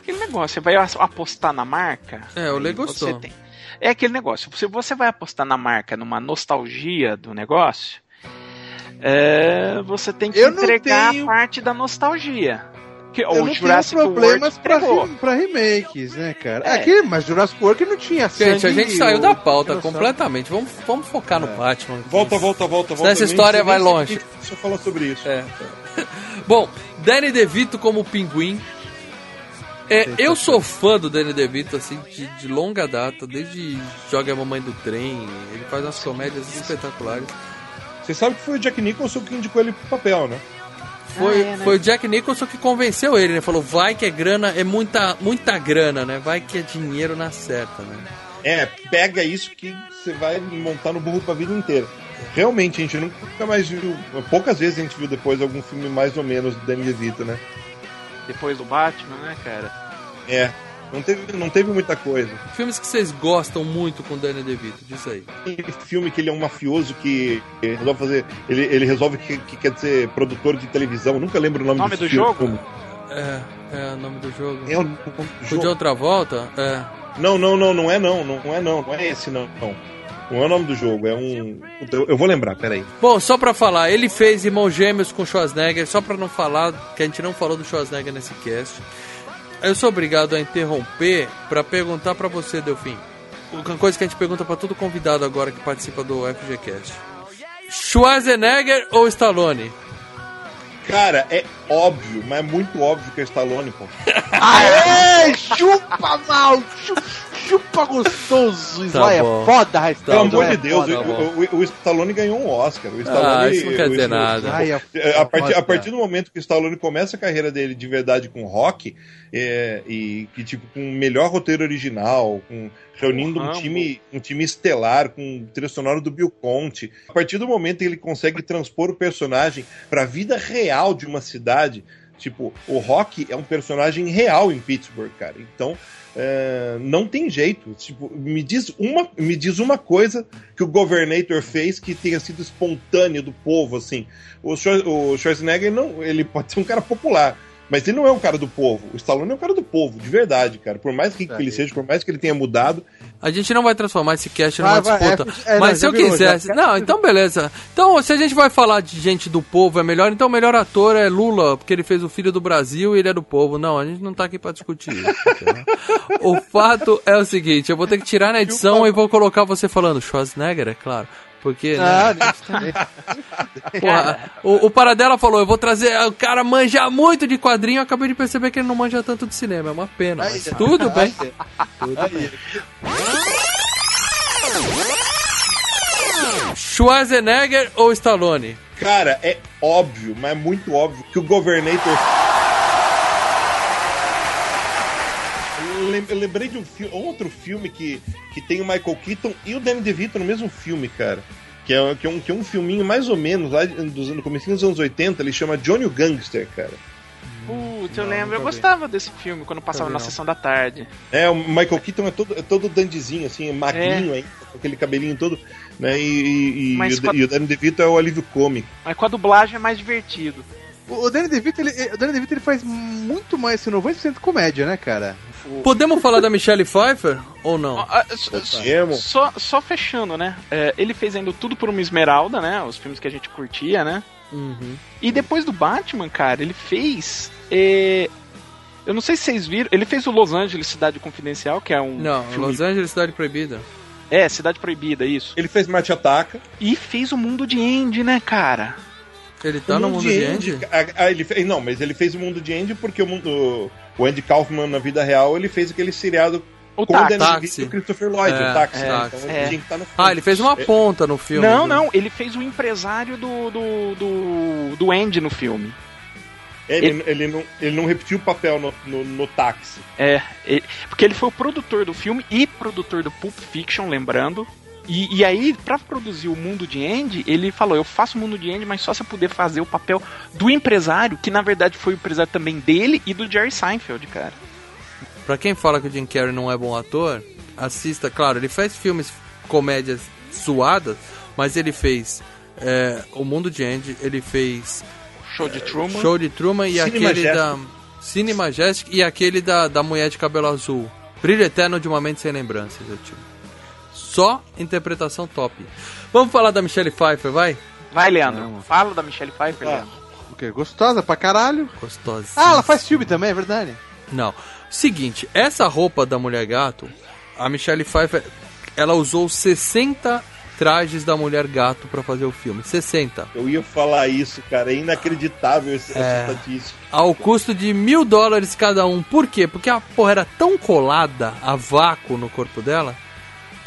aquele negócio. Você vai apostar na marca. É, o Lê aí gostou. você tem- É aquele negócio. Se você vai apostar na marca, numa nostalgia do negócio, é, você tem que Eu entregar tenho- a parte da nostalgia. Que, Eu o não tenho Jurassic problemas entregou. re- pra remakes, né, cara? É. Aqui, mas Jurassic World não tinha Gente, a gente saiu da pauta completamente. Vamos, vamos focar no Batman. Volta, volta, volta, volta. Essa história vai longe. Deixa eu falar sobre isso. É. [LAUGHS] Bom, Danny DeVito como pinguim. É, eu sou fã do Danny DeVito, assim, de, de longa data, desde Joga a Mamãe do Trem, ele faz umas comédias espetaculares. Você sabe que foi o Jack Nicholson que indicou ele pro papel, né? Foi, Ah, é, né? foi o Jack Nicholson que convenceu ele, né? Falou, vai que é grana, é muita, muita grana, né? Vai que é dinheiro na certa, né? É, pega isso que você vai montar no burro pra vida inteira. Realmente, a gente nunca mais viu. Poucas vezes a gente viu depois algum filme mais ou menos do Danny DeVito, né? Depois do Batman, né, cara? É. Não teve, não teve muita coisa. Filmes que vocês gostam muito com o Danny DeVito, diz aí. Tem filme que ele é um mafioso que resolve fazer. Ele, ele resolve que, que quer ser produtor de televisão. Nunca lembro o nome, Nome do filme. jogo? É, é o nome do jogo. É o nome do O jogo. de outra volta? É. Não, não, não, não é não, não é não, não é esse não. Não, não é o nome do jogo, é um. Eu, eu vou lembrar, peraí. Bom, só pra falar, ele fez Irmãos Gêmeos com Schwarzenegger, só pra não falar que a gente não falou do Schwarzenegger nesse cast. Eu sou obrigado a interromper pra perguntar pra você, Delfim. Uma coisa que a gente pergunta pra todo convidado agora que participa do FGCast. Schwarzenegger ou Stallone? Cara, é óbvio, mas é muito óbvio que é Stallone, pô. Aê! Chupa mal! Chupa, chupa gostoso! Tá Sly é bom. foda. Pelo Tá amor bom, de Deus, tá o, o- o Stallone ganhou um Oscar. O Stallone, Ah, isso não quer o- dizer o- nada. A- É, A partir, a partir do momento que o Stallone começa a carreira dele de verdade com rock, é, e que tipo, com o melhor roteiro original, com, reunindo um time, um time estelar, com o trilha sonora do Bill Conte, a partir do momento que ele consegue transpor o personagem para a vida real de uma cidade, tipo, o Rock é um personagem real em Pittsburgh, cara. Então, é, não tem jeito. Tipo, me diz uma, me diz uma coisa que o Governator fez que tenha sido espontâneo do povo, assim. O, Schwar- o Schwarzenegger não, ele pode ser um cara popular, mas ele não é um cara do povo. O Stallone é um cara do povo, de verdade, cara. Por mais rico que ele seja, por mais que ele tenha mudado, A gente não vai transformar esse cast Vai, numa vai, disputa. é, é, não, mas se já eu virou, quisesse. já. Não, então beleza. Então, se a gente vai falar de gente do povo é melhor, então o melhor ator é Lula, porque ele fez o filho do Brasil e ele é do povo. Não, a gente não tá aqui pra discutir isso. [LAUGHS] o fato é o seguinte: eu vou ter que tirar na edição e vou colocar você falando Schwarzenegger, é claro. Porque. né, Ah, [LAUGHS] nem- Porra, o, o Paradela falou, eu vou trazer. O cara manja muito de quadrinho, eu acabei de perceber que ele não manja tanto de cinema. É uma pena, mas tudo bem. Tudo bem. Schwarzenegger ou Stallone? Cara, é óbvio, mas é muito óbvio que o Governator. Eu lem- eu lembrei de um fi- outro filme que, que tem o Michael Keaton e o Danny DeVito no mesmo filme, cara. Que é, que, é um, que é um filminho mais ou menos, lá dos, no começo dos anos 80, ele chama Johnny o Gangster, cara. Putz, eu Não, lembro, eu gostava desse filme quando passava na sessão da tarde. É, o Michael Keaton é todo, é todo dandizinho, assim, magrinho ainda, com aquele cabelinho todo, né? E, e- e o, a- e o Danny DeVito é o alívio cômico. Mas com a dublagem é mais divertido. O o Danny DeVito, ele, o Danny DeVito ele faz muito mais, assim, 90% comédia, né, cara? Podemos falar da Michelle Pfeiffer ou não? Ah, ah, s- Podemos. Só, só fechando, né? É, ele fez ainda tudo por uma esmeralda, né? Os filmes que a gente curtia, né? Uhum. E depois do Batman, cara, ele fez. é, Eu não sei se vocês viram. Ele fez o Los Angeles Cidade Confidencial, que é um. Não, filme- Los Angeles Cidade Proibida. É, Cidade Proibida, isso. Ele fez Marte Ataca. E fez o Mundo de Andy, né, cara? Ele tá no mundo de Andy? Ah, ah, ele Não, mas ele fez o mundo de Andy porque o mundo. O Andy Kaufman na vida real ele fez aquele seriado O com Táxi. o Danny e Christopher Lloyd, É, o táxi. é, né? táxi. Então É. ele filme. Ah, ele fez uma É, ponta no filme. Não, né? não, ele fez o empresário do, do, do, do Andy no filme. Ele, ele, não, ele não repetiu o papel no, no, no táxi. É, ele- porque ele foi o produtor do filme e produtor do Pulp Fiction, lembrando. E, e aí, pra produzir o Mundo de Andy, ele falou: Eu faço o Mundo de Andy, mas só se eu puder fazer o papel do empresário, que na verdade foi o empresário também dele e do Jerry Seinfeld, cara. Pra quem fala que o Jim Carrey não é bom ator, assista. Claro, ele faz filmes, comédias suadas, mas ele fez é, O Mundo de Andy, ele fez Show de Truman. Show de Truman e Cine aquele Majestic. da Cine Majestic e aquele da, da mulher de cabelo azul. Brilho Eterno de uma Mente Sem Lembranças, eu tive. Só interpretação top. Vamos falar da Michelle Pfeiffer, vai? Vai, Leandro. Não. Fala da Michelle Pfeiffer, Ah. Leandro. O quê? Gostosa pra caralho. Gostosa. Ah, ela faz filme também, é verdade. Não. Seguinte, essa roupa da Mulher Gato, a Michelle Pfeiffer, ela usou 60 trajes da Mulher Gato pra fazer o filme. 60. Eu ia falar isso, cara. É inacreditável esse- essa É. estatística. Ao custo de mil dólares cada um. Por quê? Porque a porra era tão colada a vácuo no corpo dela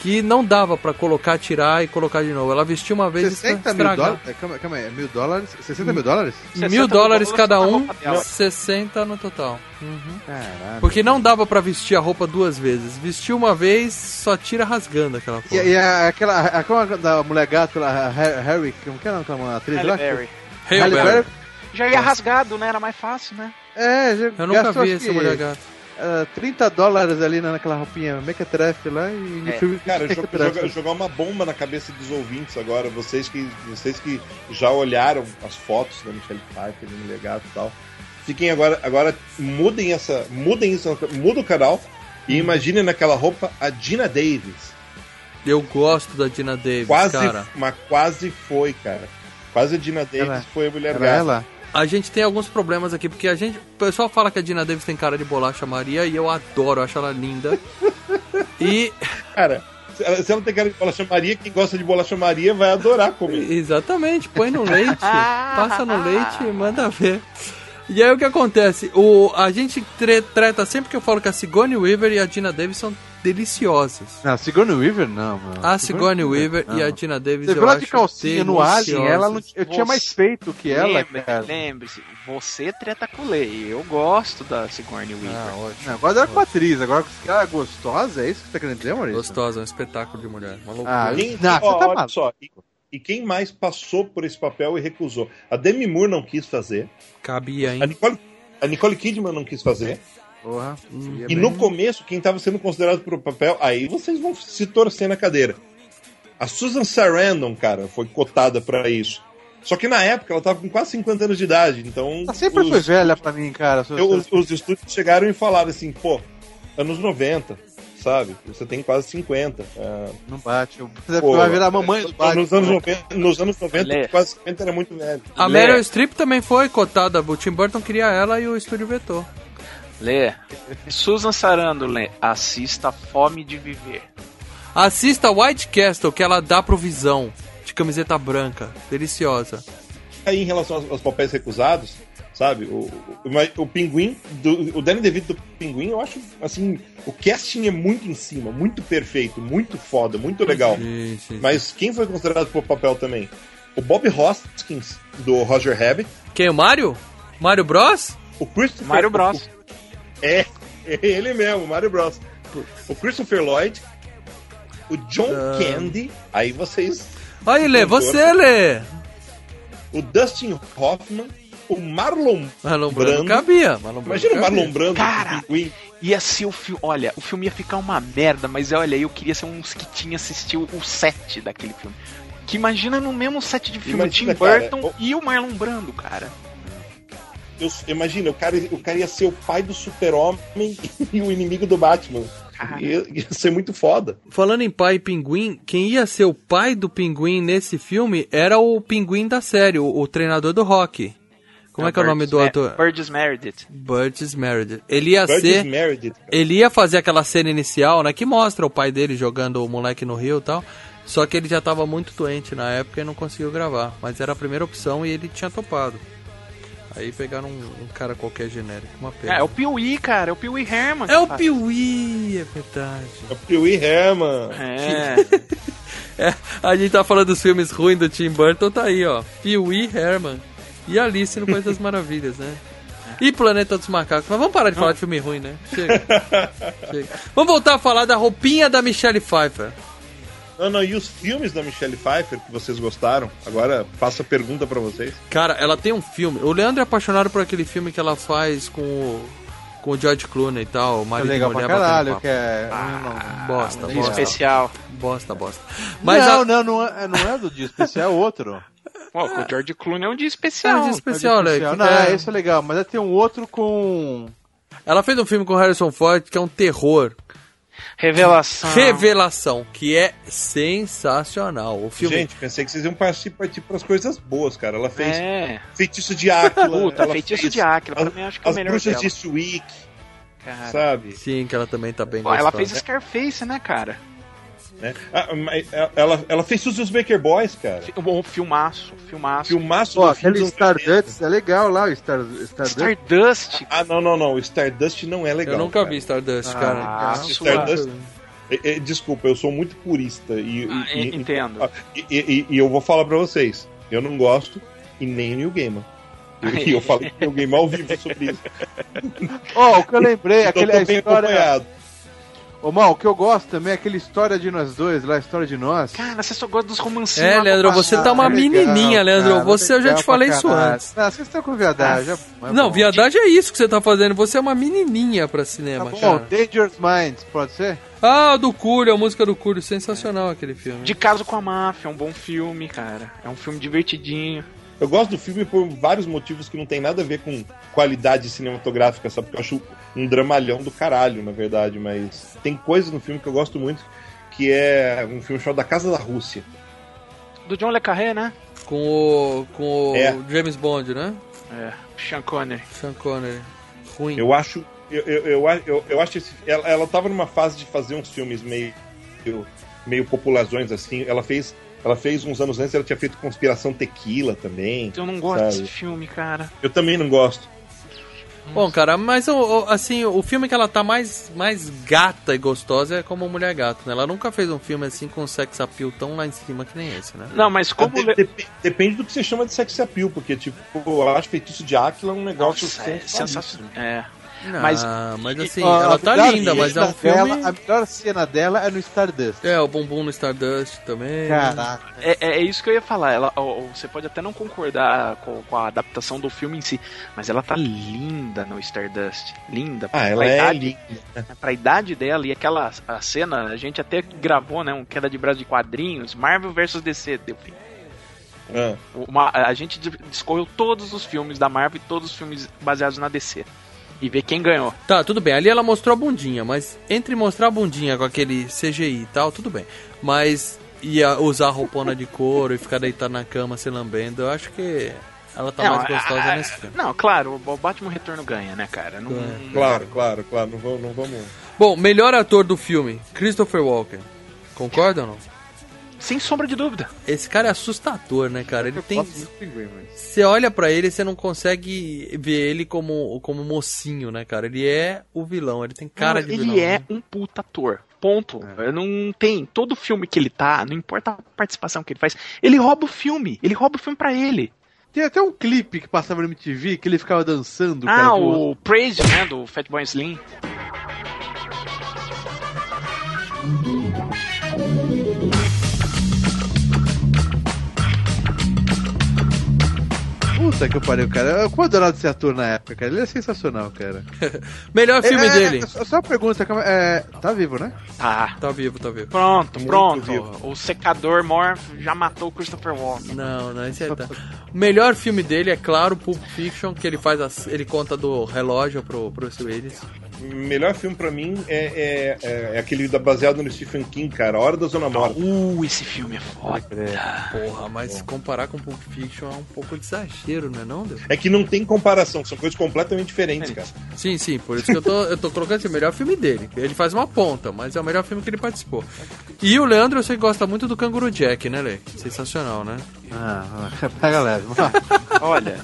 que não dava pra colocar, tirar e colocar de novo. Ela vestiu uma vez 60 e mil dólares? É, Calma, calma aí, é mil dólares? 60 mil dólares? 60 Mil dólares cada na um, roupa dela. 60 no total. Uhum. Porque não dava pra vestir a roupa duas vezes. Vestiu uma vez, só tira rasgando aquela E, porra. e a- aquela, aquela da mulher gato lá, Harry, como que é daquela atriz Halle lá? Berry. Halle Halle Berry. Já ia rasgado, né? Era mais fácil, né? É, já Eu nunca vi essa mulher gata. Ah, 30 dólares ali na- naquela roupinha mequetrefe lá e no É. filme Cara, joga- jogar uma bomba na cabeça dos ouvintes agora, vocês que, vocês que já olharam as fotos da Michelle Pfeiffer no legado e tal. Fiquem agora, agora mudem essa, mudem isso, muda o canal e imaginem naquela roupa a Dina Davis. Eu gosto da Dina Davis, Quase, cara. mas quase foi, cara. Quase a Dina Davis Ela- foi a mulher Era gata. ela? A gente tem alguns problemas aqui, porque a gente. O pessoal fala que a Dina Davis tem cara de bolacha Maria e eu adoro, eu acho ela linda. [LAUGHS] E. Cara, se ela, tem cara de bolacha Maria, quem gosta de bolacha Maria vai adorar comer. [LAUGHS] Exatamente, põe no leite, passa no leite e manda ver. E aí o que acontece? O, a gente tre- trata sempre que eu falo que a Sigourney Weaver e a Dina Davis são deliciosas. Não, Sigourney Weaver não, mano. A Sigourney Weaver não. e a Dina Davis Você eu ela acho de calcinha no Alien, ela não, eu tinha mais peito que ela, Lembre- cara. Lembre-se, você treta com lei. Eu gosto da Sigourney Weaver. Ah, ótimo. Não, agora era com a atriz, agora que ela é gostosa, é isso que você tá querendo dizer, Maurício? Gostosa, um espetáculo de mulher. Uma loucura. Ah, Quem, Não, você tá olha maluco. só, e, e quem mais passou por esse papel e recusou? A Demi Moore não quis fazer. Cabia, A hein? Nicole, a Nicole Kidman não quis fazer. Porra. Hum. E no começo, quem estava sendo considerado pro papel, aí vocês vão se torcer na cadeira. A Susan Sarandon, cara, foi cotada pra isso. Só que na época ela tava com quase 50 anos de idade, então. Ela sempre os, foi velha pra mim, cara. Eu- os, os estúdios chegaram e falaram assim, pô, anos 90, sabe? Você tem quase 50. é, Não bate. Você [LAUGHS] pô, vai virar a mamãe do Batman. nos, anos 90, nos anos 90, Lê. quase 50 era muito velho. A. Meryl Streep também foi cotada. O Tim Burton queria ela e o estúdio vetou. Lê. Susan Sarandon, Lê. Assista Fome de Viver. Assista White Castle, que ela dá pro Visão, de camiseta branca. Deliciosa. Aí em relação aos, aos papéis recusados, sabe? O, o, o Pinguim, do, o Danny DeVito do Pinguim, eu acho, assim, o casting é muito em cima, muito perfeito, muito foda, muito legal. Sim, sim, sim. Mas quem foi considerado pro papel também? o Bob Hoskins, do Roger Rabbit, Quem, o Mario? Mario Bros? o Christopher... Mario Bros. É, é [LAUGHS] ele mesmo, Mario Bros. O Christopher Lloyd, o John Ah. Candy, aí vocês... Aí, Lê, você, Lê. O Dustin Hoffman, o Marlon Marlon Brando Brando. cabia. Marlon Brando Imagina o cabia. Marlon Brando Cara, o Pinguim. Ia ser o filme. Olha, o filme ia ficar uma merda, mas olha, eu queria ser uns que tinha assistido o set daquele filme. Que imagina no mesmo set de filme Imagina, Tim cara, Burton o- e o Marlon Brando, cara. Eu- imagina, o cara, o cara ia ser o pai do super-homem [LAUGHS] e o inimigo do Batman. Ia, ia ser muito foda. Falando em pai e pinguim, quem ia ser o pai do pinguim nesse filme era o pinguim da série, o, o treinador do rock. Como é que é o nome do ator? Burgess Meredith. Burgess Meredith. Ele ia Burgess ser. Meredith. Ele ia fazer aquela cena inicial, né? Que mostra o pai dele jogando o moleque no rio e tal. Só que ele já tava muito doente na época e não conseguiu gravar. Mas era a primeira opção e ele tinha topado. Aí pegaram um, um cara qualquer genérico, uma pena. É, é o Pee-wee, cara. É o Pee-wee Herman. É o. Piuí, é verdade. É o Pee-wee Herman. É. [LAUGHS] É, a gente tá falando dos filmes ruins do Tim Burton, tá aí, ó. Pee-wee Herman. E Alice no País das [LAUGHS] Maravilhas, né? E Planeta dos Macacos. Mas vamos parar de falar de filme ruim, né? Chega. [LAUGHS] Chega. Vamos voltar a falar da roupinha da Michelle Pfeiffer. Não, não, e os filmes da Michelle Pfeiffer que vocês gostaram? Agora faço a pergunta pra vocês. Cara, ela tem um filme. O Leandro é apaixonado por aquele filme que ela faz com o, com o George Clooney e tal. O É marido legal e pra mulher batendo caralho, que é... Bosta, Dia bosta, Especial. bosta, bosta. Mas não, a... não, não é, não é do dia especial, é outro. [LAUGHS] Pô, com o George Clooney é um dia É especial. um dia especial, né? Especial. Que Não, é- esse é legal, mas tem um outro com... Ela fez um filme com Harrison Ford que é um terror. Revelação. Revelação, que é sensacional. O filme. Gente, pensei que vocês iam partir, partir pras coisas boas, cara. Ela fez É. Feitiço de Áquila. Puta, ela Feitiço fez de Áquila, pra As, mim acho que é o as melhor Bruxas dela. de Swick, Cara. sabe? Sim, que ela também tá bem Pô, ela fez Scarface, né, cara? Né? Ah, ela, ela fez Suzy Baker Boys, cara. Um filmaço, filmaço. Filmaço Pô, aquele dos anos 80. Stardust é legal lá, o Star, Stardust. Stardust. Ah, não, não, não. O Stardust não é legal. Eu nunca cara. vi Stardust, Ah, cara. Ah, sua- Stardust. É, é, desculpa, eu sou muito purista e, Ah, e- entendo. ah, e, e- e eu vou falar pra vocês. Eu não gosto e nem o New Gamer. [LAUGHS] E eu falei com Gamer ao vivo sobre isso. Ó, o que eu lembrei, aquele, a história... acompanhado. Ô, Mal, o que eu gosto também é aquela história de nós dois, lá, a história de nós. Cara, você só gosta dos romancinhos. É, lá Leandro, pra você tá uma Ah, legal, menininha, Leandro. cara, Você, eu já legal te falei isso caralho. antes. Ah, vocês estão com viadagem. já- mas Não, bom. viadagem é isso que você tá fazendo. Você é uma menininha pra Tá cinema, bom, cara. Dangerous Minds, pode ser? Ah, do Cúlio, a música do Cúlio. Sensacional aquele filme. De Caso com a Máfia, é um bom filme, cara. É um filme divertidinho. Eu gosto do filme por vários motivos que não tem nada a ver com qualidade cinematográfica, sabe? Porque eu acho um dramalhão do caralho, na verdade, mas tem coisas no filme que eu gosto muito, que é um filme chamado Da Casa da Rússia. Do John Le Carré, né? Com o, com o É. James Bond, né? É, Sean Connery. Sean Connery. Ruim. Eu acho. Eu, eu, eu, eu, eu acho esse, ela, ela tava numa fase de fazer uns filmes meio, meio popularzões, assim. Ela fez. Ela fez uns anos antes, ela tinha feito Conspiração Tequila também. Eu não gosto sabe? desse filme, cara. Eu também não gosto. Bom, cara, mas o- assim, o filme que ela tá mais, mais gata e gostosa é como Mulher Gato, né? Ela nunca fez um filme assim com sex appeal tão lá em cima que nem esse, né? Não, mas como. De- Le- dep- depende do que você chama de sex appeal, porque, tipo, eu acho Feitiço de Áquila um negócio Nossa, é sensacional. É. Não, Mas- mas, assim, Ó, ela tá linda, mas é um cena dela- filme... a melhor cena dela é no Stardust. É, o bumbum no Stardust também. Caraca. É, é- é isso que eu ia falar. Ela, ó, você pode até não concordar com, com a adaptação do filme em si, mas ela tá linda no Stardust. Linda. Ah, ela pra é idade, linda. Pra idade dela e aquela a cena, a gente até gravou, né? Um queda de braço de quadrinhos, Marvel vs DC, deu fim. Ah, Uma, a gente dis- discorreu todos os filmes da Marvel e todos os filmes baseados na DC. E ver quem ganhou. Tá, tudo bem. Ali ela mostrou a bundinha, mas entre mostrar a bundinha com aquele CGI e tal, tudo bem. Mas ia usar a roupona de couro e ficar deitado na cama se lambendo, eu acho que ela tá mais gostosa a- a- nesse filme. Não, claro, o Batman Retorno ganha, né, cara? Não, Ganha. não- claro, claro, claro. Não vamos. Não vamos... Bom, melhor ator do filme, Christopher Walken. Concorda ou não? Sem sombra de dúvida. Esse cara é assustador, né, cara? Ele tem. do. Você olha pra ele e você não consegue ver ele como, como mocinho, né, cara? Ele é o vilão, ele tem cara Não, de ele vilão. é né? um puta ator. Ponto. Não tem. Todo filme que ele tá, não importa a participação que ele faz, ele rouba o filme. Ele rouba o filme pra ele. Tem até um clipe que passava no MTV que ele ficava dançando. Ah, cara, o Praise, né? Do Fatboy Slim. Puta que pariu, cara. Eu como adorava esse ator na época, cara. Ele é sensacional, cara. [LAUGHS] Melhor filme É, dele. é, Só uma pergunta, é, tá vivo, né? Tá. Tá vivo, tá vivo. Pronto, Muito pronto. vivo. O secador Morph já matou o Christopher Walken. Não, não, esse é tá. O melhor filme dele é, claro, Pulp Fiction, que ele faz as, ele conta do relógio pro Bruce Willis. Melhor filme pra mim é, é, é, é aquele da, baseado no Stephen King, cara. A Hora da Zona Morta. Uh, esse filme é foda. Porra, mas se comparar com Pulp Fiction é um pouco de exagero, não é não, Deus? É que não tem comparação, são coisas completamente diferentes, cara. Sim, sim, por isso que eu tô, eu tô colocando assim, o melhor filme dele. Ele faz uma ponta, mas é o melhor filme que ele participou. E o Leandro, eu sei que gosta muito do Canguru Jack, né, Lê? Sensacional, né? Ah, [LAUGHS] pega leve. [LAUGHS] Olha,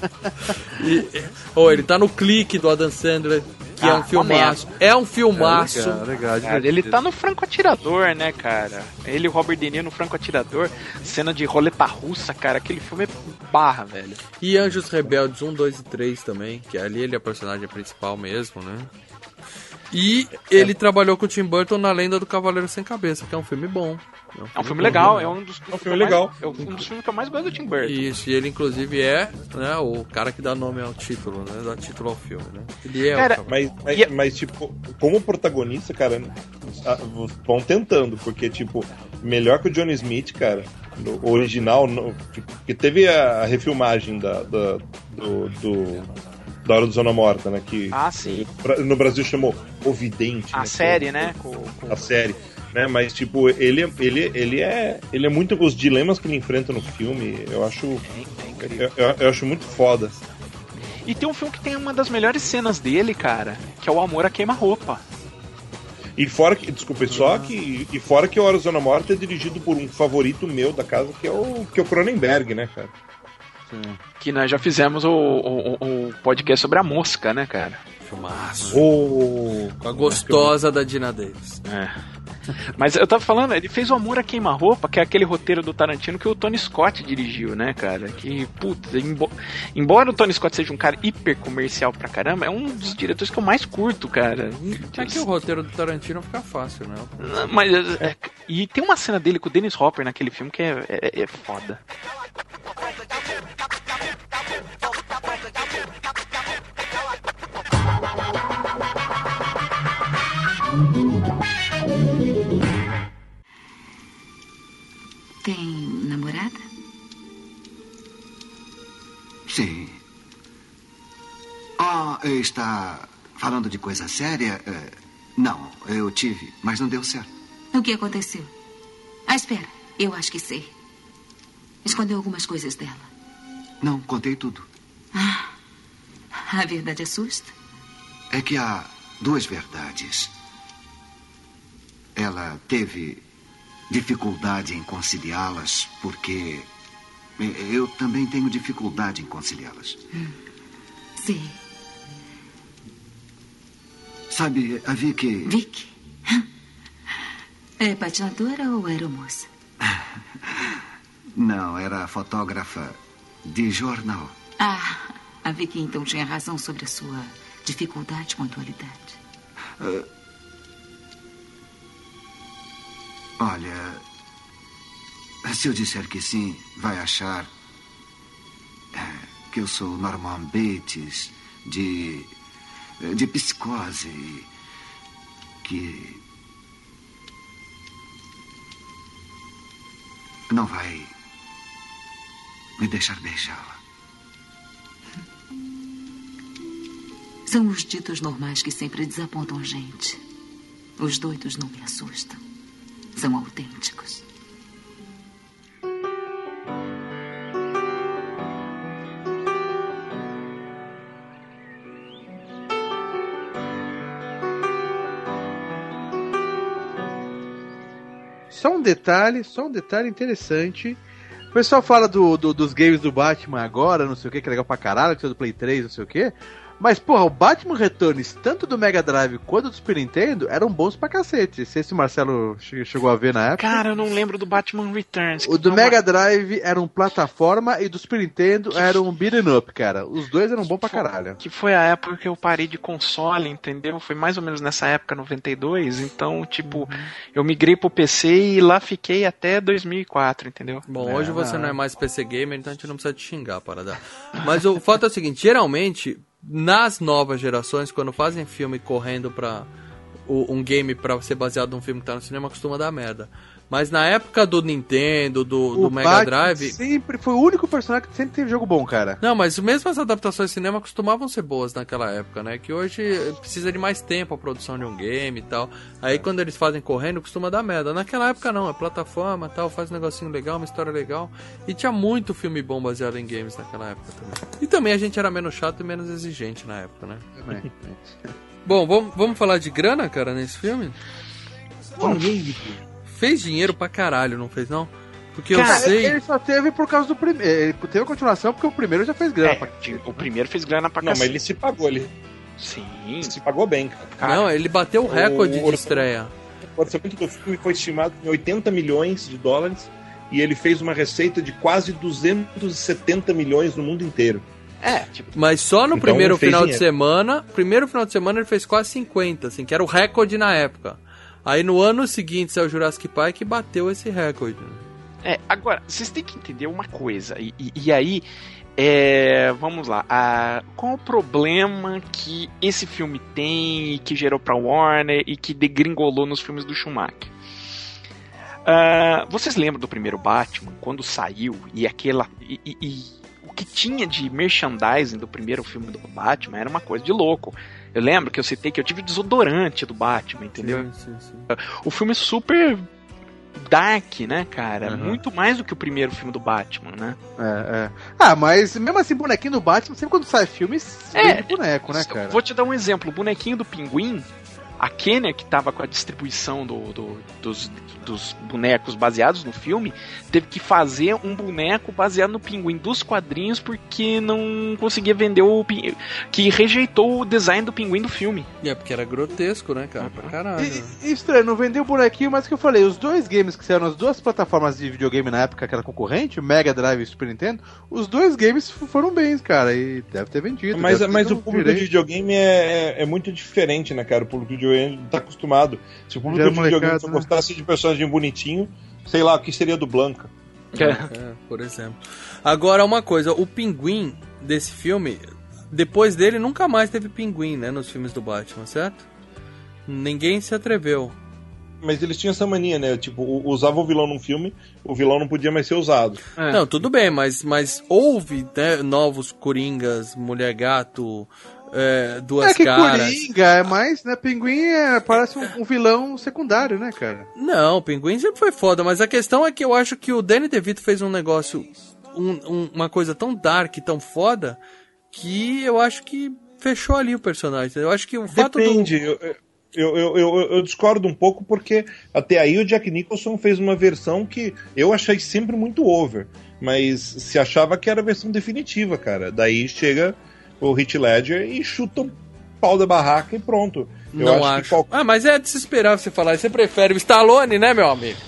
E, oh, ele tá no clique do Adam Sandler, que é Ah, um filmaço. É um filmaço. legal, legal, cara, ele tá no Franco Atirador, né, cara? Ele e o Robert De Niro no Franco Atirador. Cena de roleta russa, cara. Aquele filme é barra, velho. E Anjos Rebeldes 1, 2 e 3 também, que ali ele é o personagem principal mesmo, né? E ele trabalhou com o Tim Burton na Lenda do Cavaleiro Sem Cabeça, que é um filme bom. É um filme legal, é um dos É um filme legal. mais- é um dos filmes que eu mais gosto do Tim Burton. Isso, e ele inclusive é né, o cara que dá nome ao título, né? Dá título ao filme, né? Ele é Cara, o. Mas, mas, E- mas, tipo, como protagonista, cara, vão tentando, porque, tipo, melhor que o Johnny Smith, cara, no original, no, tipo, que teve a, refilmagem da, da, do, do- da Hora do Zona Morta, né, que Ah, sim. no Brasil chamou O Vidente. A né, série, que- né? Com, com- A série. Né, mas, tipo, ele, ele, ele, é, ele é muito. Os dilemas que ele enfrenta no filme, eu acho. É. Eu, eu- eu acho muito foda. E tem um filme que tem uma das melhores cenas dele, cara, que é o Amor a Queima-Roupa. E fora que, desculpa, só que. E fora que o Hora Zona Morta é dirigido por um favorito meu da casa, que é o, que é o Cronenberg, né, cara? Que nós já fizemos o, o, o- podcast sobre a mosca, né, cara? Filmaço. O... Com a gostosa da Dina Davis. É. [LAUGHS] Mas eu tava falando, ele fez o Amor a Queima-Roupa, que é aquele roteiro do Tarantino que o Tony Scott dirigiu, né, cara? Que, putz, embo- embora o Tony Scott seja um cara hiper comercial pra caramba, é um dos diretores que eu mais curto, cara. É que o roteiro do Tarantino fica fácil, né? Mas, é, é, e tem uma cena dele com o Dennis Hopper naquele filme que é, é, é foda. Tem namorada? Sim. Ah, está falando de coisa séria? É, não, eu tive, mas não deu certo. O que aconteceu? Ah, espera. Eu acho que sei. Escondeu algumas coisas dela. Não, contei tudo. A verdade assusta? É que há duas verdades. Ela teve dificuldade em conciliá-las porque eu também tenho dificuldade em conciliá-las. Sei. Sabe, a Vicky. Vicky? É patinadora ou aeromoça? [LAUGHS] Não, era fotógrafa de jornal. Ah, a Vicky então tinha razão sobre a sua dificuldade com a dualidade. Olha, se eu disser que sim, vai achar é, que eu sou Norman Bates de de psicose que não vai me deixar beijá-la. São os ditos normais que sempre desapontam a gente. Os doidos não me assustam. São autênticos. Só um detalhe, só um detalhe interessante. O pessoal fala do, do- dos games do Batman agora, não sei o que, que é legal pra caralho, que é do Play 3, não sei o que. Mas, porra, o Batman Returns, tanto do Mega Drive quanto do Super Nintendo, eram bons pra cacete. Se esse Marcelo che- chegou a ver na época. Cara, eu não lembro do Batman Returns. o que do Mega Drive era um plataforma e do Super Nintendo era um beat'em up, cara. Os dois eram bons pra caralho. Que foi a época que eu parei de console, entendeu? Foi mais ou menos nessa época, 92. Então, tipo, Uhum. eu migrei pro PC e lá fiquei até 2004, entendeu? Bom, É, hoje você não. não é mais PC gamer, então a gente não precisa te xingar, parada. Mas o [LAUGHS] fato é o seguinte, geralmente, nas novas gerações, quando fazem filme correndo pra um game pra ser baseado num filme que tá no cinema, costuma dar merda. Mas na época do Nintendo, do, do Mega Batman Drive... sempre foi o único personagem que sempre teve jogo bom, cara. Não, mas mesmo as adaptações de cinema costumavam ser boas naquela época, né? Que hoje precisa de mais tempo a produção de um game e tal. Aí quando eles fazem correndo, costuma dar merda. Naquela época não, é plataforma tal, faz um negocinho legal, uma história legal. E tinha muito filme bom baseado em games naquela época também. E também a gente era menos chato e menos exigente na época, né? [LAUGHS] Bom, vamos, vamos falar de grana, cara, nesse filme? Fez dinheiro pra caralho, não fez não? Porque eu Cara, sei. Ele só teve por causa do primeiro. Ele teve a continuação porque o primeiro já fez grana. É, pra- o primeiro fez grana pra Não, mas cacete. ele se pagou, ele Sim. se pagou bem, cara. Não, ele bateu o recorde o- de estreia. O orçamento do filme foi estimado em 80 milhões de dólares e ele fez uma receita de quase 270 milhões no mundo inteiro. É, tipo, Mas só no Então, primeiro final de dinheiro. semana, primeiro final de semana ele fez quase 50, assim, que era o recorde na época. Aí no ano seguinte saiu o Jurassic Park e bateu esse recorde. É, agora, vocês têm que entender uma coisa, e, e- e aí, é, vamos lá, a- qual o problema que esse filme tem, e que gerou pra Warner e que degringolou nos filmes do Schumacher? Ah, vocês lembram do primeiro Batman, quando saiu, e aquela. E, e- e o que tinha de merchandising do primeiro filme do Batman era uma coisa de louco. Eu lembro que eu citei que eu tive desodorante do Batman, entendeu? Sim, sim, sim. O filme é super dark, né, cara? Uhum. Muito mais do que o primeiro filme do Batman, né? É, é. Ah, mas mesmo assim, bonequinho do Batman, sempre quando sai filme, É, boneco, né, cara? Vou te dar um exemplo. O bonequinho do Pinguim, a Kenya, que tava com a distribuição do- do- dos, dos bonecos baseados no filme, teve que fazer um boneco baseado no Pinguim dos quadrinhos porque não conseguia vender o Pin- que rejeitou o design do Pinguim do filme. É porque era grotesco, né, cara? Pra caralho. E, e estranho, não vendeu o bonequinho, mas que eu falei, os dois games que saíram nas duas plataformas de videogame na época que era concorrente, o Mega Drive e o Super Nintendo, os dois games foram bens, cara, e deve ter vendido. Mas, mas o público de direito. videogame é, é, é muito diferente, né, cara? O público de videogame tá acostumado. Se o público é de videogame molecada, só né? gostasse de personagem bonitinho, sei lá, o que seria do Blanca? É, por exemplo. Agora, uma coisa, o pinguim desse filme, depois dele nunca mais teve pinguim, né, nos filmes do Batman, certo? Ninguém se atreveu. Mas eles tinham essa mania, né? Tipo, usava o vilão num filme, o vilão não podia mais ser usado. É. Não, tudo bem, mas, mas houve né, novos Coringas, Mulher Gato, é, Duas É que Caras. Coringa é mais, né, Pinguim é, parece um, um vilão secundário, né, cara? Não, o Pinguim sempre foi foda, mas a questão é que eu acho que o Danny DeVito fez um negócio, um- um- uma coisa tão dark, tão foda, que eu acho que fechou ali o personagem. Eu acho que o fato Depende. do... Eu, eu, eu, eu, eu discordo um pouco porque até aí o Jack Nicholson fez uma versão que eu achei sempre muito over. Mas se achava que era a versão definitiva, cara. Daí chega o Heath Ledger e chuta o pau da barraca e pronto. Eu Não acho. qual- Ah, mas é de se esperar você falar. Você prefere o Stallone, né, meu amigo?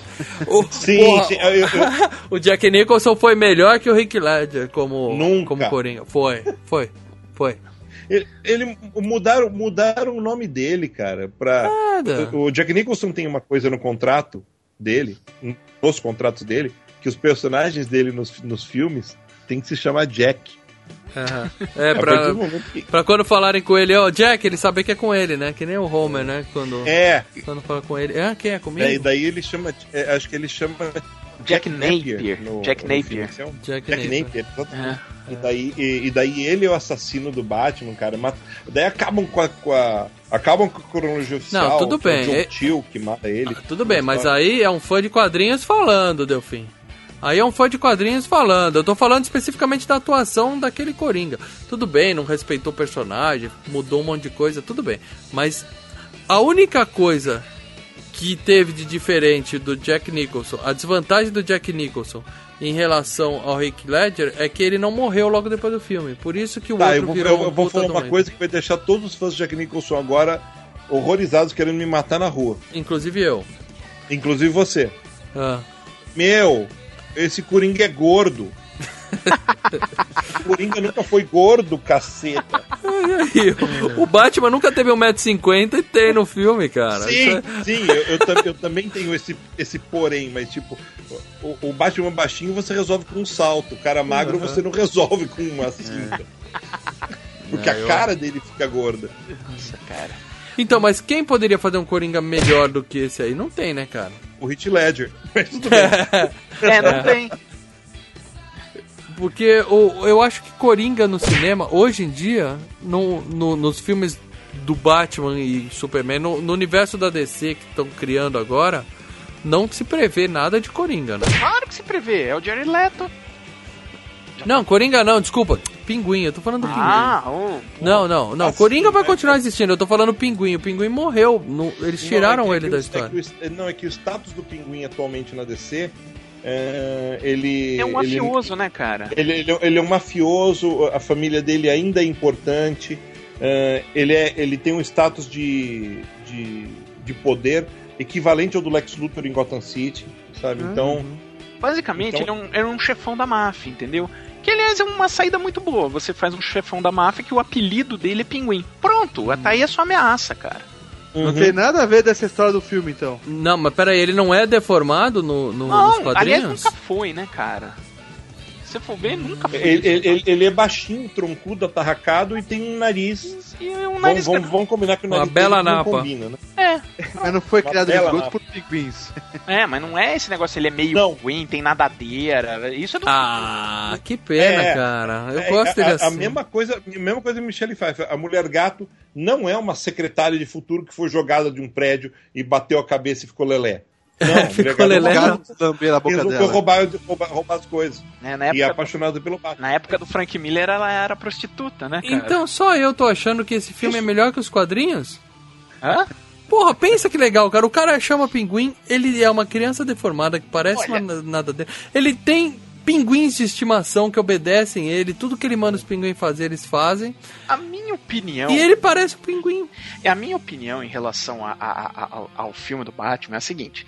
O, [LAUGHS] Sim, porra, sim, eu- eu- [LAUGHS] o Jack Nicholson foi melhor que o Rick Ledger como, Nunca. como Coringa. Foi, foi, foi. Ele, ele- mudaram, mudaram o nome dele, cara, pra. Nada. O Jack Nicholson tem uma coisa no contrato dele, nos contratos dele, que os personagens dele nos, nos filmes tem que se chamar Jack. Aham. É, partir pra, que- pra quando falarem com ele, ó, Jack, ele saber que é com ele, né? Que nem o Homer, né? Quando, É, quando fala com ele. Ah, quem é comigo? daí, daí ele chama. é, acho que ele chama. Jack Napier. no- Jack no Napier. esse é um- Jack Jack Napier. Napier. É. E daí, e, e daí ele é o assassino do Batman, cara. Mata, daí acabam com a, com a- Acabam com a cronologia oficial. Não, tudo que é o bem, John é- Till que mata ele. Tudo bem, mas aí é um fã de quadrinhos falando, Delfim. Aí é um fã de quadrinhos falando. Eu tô falando especificamente da atuação daquele Coringa. Tudo bem, não respeitou o personagem, mudou um monte de coisa, tudo bem. Mas a única coisa que teve de diferente do Jack Nicholson, a desvantagem do Jack Nicholson em relação ao Rick Ledger é que ele não morreu logo depois do filme. Por isso que o Tá, outro eu vou, virou eu- eu vou falar uma coisa que vai deixar todos os fãs de Jack Nicholson agora horrorizados querendo me matar na rua. Inclusive eu. Inclusive você. Ah. Meu, esse Coringa é gordo. o [LAUGHS] Coringa nunca foi gordo, caceta. O Batman nunca teve 1,50m e tem no filme, cara. sim, é- sim, eu, eu tam- eu também tenho esse, esse porém, mas tipo, o, o Batman baixinho você resolve com um salto, o cara magro você não resolve com uma cinta. Porque É, a eu- cara dele fica gorda. Nossa, cara. Então, mas quem poderia fazer um Coringa melhor do que esse aí? Não tem, né, cara? O Hit Ledger. [LAUGHS] Mas tudo bem. É, não tem. Porque o, eu acho que Coringa no cinema, hoje em dia, no, no- nos filmes do Batman e Superman, no, no universo da DC que estão criando agora, não se prevê nada de Coringa, né? Claro que se prevê, é o Jared Leto. Não, Coringa não, desculpa. Pinguim, eu tô falando do Pinguim. Ah, o. Não, não, não. Assim, Coringa vai né? continuar existindo. Eu tô falando Pinguim. O Pinguim morreu. no- eles tiraram Não, é que- ele é da o- história. é o- é- não, é que o status do pinguim atualmente na DC, é, ele. É um ele- mafioso, né, cara? Ele, ele, ele é um mafioso, a família dele ainda é importante, é, ele, é, ele tem um status de, de, de poder equivalente ao do Lex Luthor em Gotham City, sabe? Então, Basicamente, Então- ele é um, era um chefão da máfia, entendeu? Que, aliás, é uma saída muito boa. Você faz um chefão da máfia que o apelido dele é Pinguim. Pronto, tá aí a sua ameaça, cara. Não uhum. tem nada a ver dessa história do filme, então. Não, mas peraí, ele não é deformado no, no- nos Não, aliás, quadrinhos? nunca foi, né, cara? Se você for ver, nunca foi. ele, ele, ele- ele é baixinho, troncudo, atarracado e tem um nariz. E um Vamos, nariz vamos, vamos combinar que o Uma nariz bela dele não napa. combina, né? É, [LAUGHS] Mas não foi Uma criado em esgoto napa. por pinguins. [LAUGHS] é, mas não é esse negócio, ele é meio Não. ruim, tem nadadeira. Isso é do. Ah, que pena, É, cara. Eu É, gosto dele a, assim. A mesma coisa, a mesma coisa de Michelle Pfeiffer. A mulher gato não é uma secretária de futuro que foi jogada de um prédio e bateu a cabeça e ficou lelé. Não, a Ficou lelé, é lamber a boca resolveu dela. roubar, roubar, roubar as coisas. né, na, E é época, apaixonada pelo Batman. na época do Frank Miller, ela era prostituta, né, cara? Então só eu tô achando que esse filme é melhor que os quadrinhos? Hã? Porra, pensa que legal, cara. O cara chama pinguim, ele é uma criança deformada que parece Olha. uma nada dele. Ele tem pinguins de estimação que obedecem ele, tudo que ele manda os pinguins fazer, eles fazem. A minha opinião. E ele parece um pinguim. A minha opinião em relação a- a- a- ao, ao filme do Batman é a seguinte.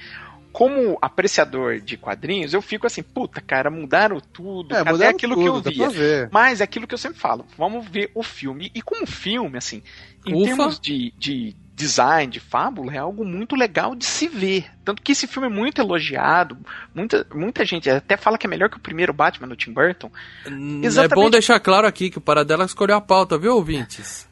Como apreciador de quadrinhos, eu fico assim, puta, cara, mudaram tudo. É, mudaram aquilo tudo, que eu via. Mas é aquilo que eu sempre falo. Vamos ver o filme. E como filme, assim, em Ufa. termos de, de design, de fábula, é algo muito legal de se ver. Tanto que esse filme é muito elogiado. Muita, muita gente até fala que é melhor que o primeiro Batman do Tim Burton. É Exatamente. bom deixar claro aqui que o Paradela escolheu a pauta, viu, ouvintes?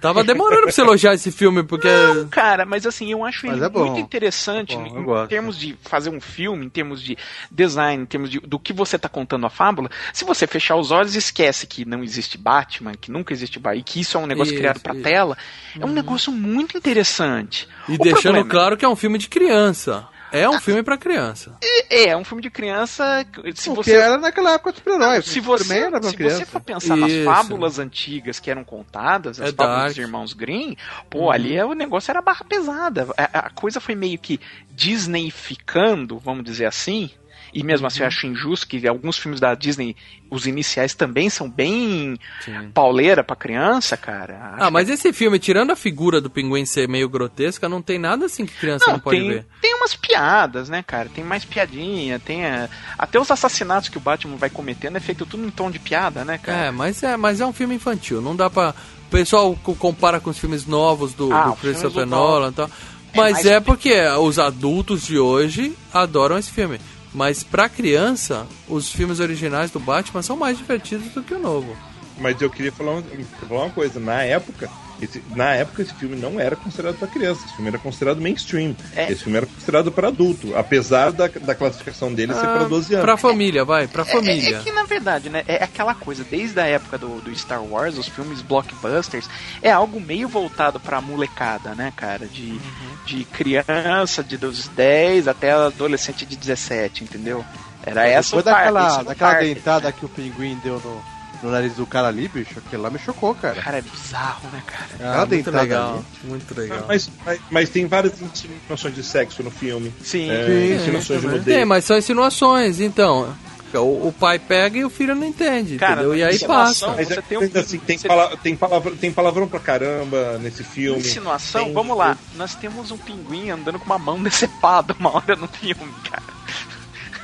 Tava demorando pra você elogiar esse filme, porque. Não, cara, mas assim, eu acho Mas ele é bom. muito interessante Bom, eu em, gosto. termos de fazer um filme, em termos de design, em termos de, do que você tá contando a fábula. Se você fechar os olhos e esquece que não existe Batman, que nunca existe Batman, e que isso é um negócio Isso, criado pra isso. tela, é um negócio muito interessante. E O deixando problema- claro que é um filme de criança. É um filme pra criança. É, é um filme de criança. Se Porque você era naquela época de super-herói. se Superman você, era se criança. você for pensar nas Isso. fábulas antigas que eram contadas, as É fábulas dark. dos irmãos Grimm, pô, ali é- o negócio era barra pesada. A, a coisa foi meio que Disneyficando, vamos dizer assim. E mesmo assim eu acho injusto que alguns filmes da Disney, os iniciais também são bem Sim. pauleira pra criança, cara. Acho Ah, mas esse filme, tirando a figura do pinguim ser meio grotesca, não tem nada assim que criança não, não, pode tem, ver. tem umas piadas, né, cara? Tem mais piadinha, tem a- até os assassinatos que o Batman vai cometendo é feito tudo em tom de piada, né, cara? É, mas é, mas é um filme infantil. Não dá pra. O pessoal co- compara com os filmes novos do, Ah, do Christopher Nolan e tal. É, Mas mas- é porque os adultos de hoje adoram esse filme. Mas pra criança, os filmes originais do Batman são mais divertidos do que o novo. Mas eu queria falar, falar uma coisa. Na época, esse, na época esse filme não era considerado para criança. Esse filme era considerado mainstream. É. Esse filme era considerado para adulto, apesar da, da classificação dele ser para 12 anos. Pra família, vai, pra É- família. É, que na verdade, né, é aquela coisa, desde a época do, do Star Wars, os filmes blockbusters, é algo meio voltado pra molecada, né, cara? De, Uhum. de criança de dos 10 até adolescente de 17, entendeu? Era essa Depois daquela, daquela target, dentada né? que o pinguim deu no, no nariz do cara ali, bicho, aquilo lá me chocou, cara. Cara, é bizarro, né, cara? Ah, muito legal, ali. muito legal. Mas, mas, mas tem várias insinuações de sexo no filme. Sim. É, Sim, insinuações de Tem, mas são insinuações, então. O, o pai pega e o filho não entende, Cara, entendeu? E aí insinuação- passa. Mas Você é, tem um- assim, tem, você- pala- tem, palavra, tem palavrão pra caramba nesse filme. Insinuação, Tem- vamos lá. Nós temos um pinguim andando com uma mão [LAUGHS] decepada uma hora no filme, cara.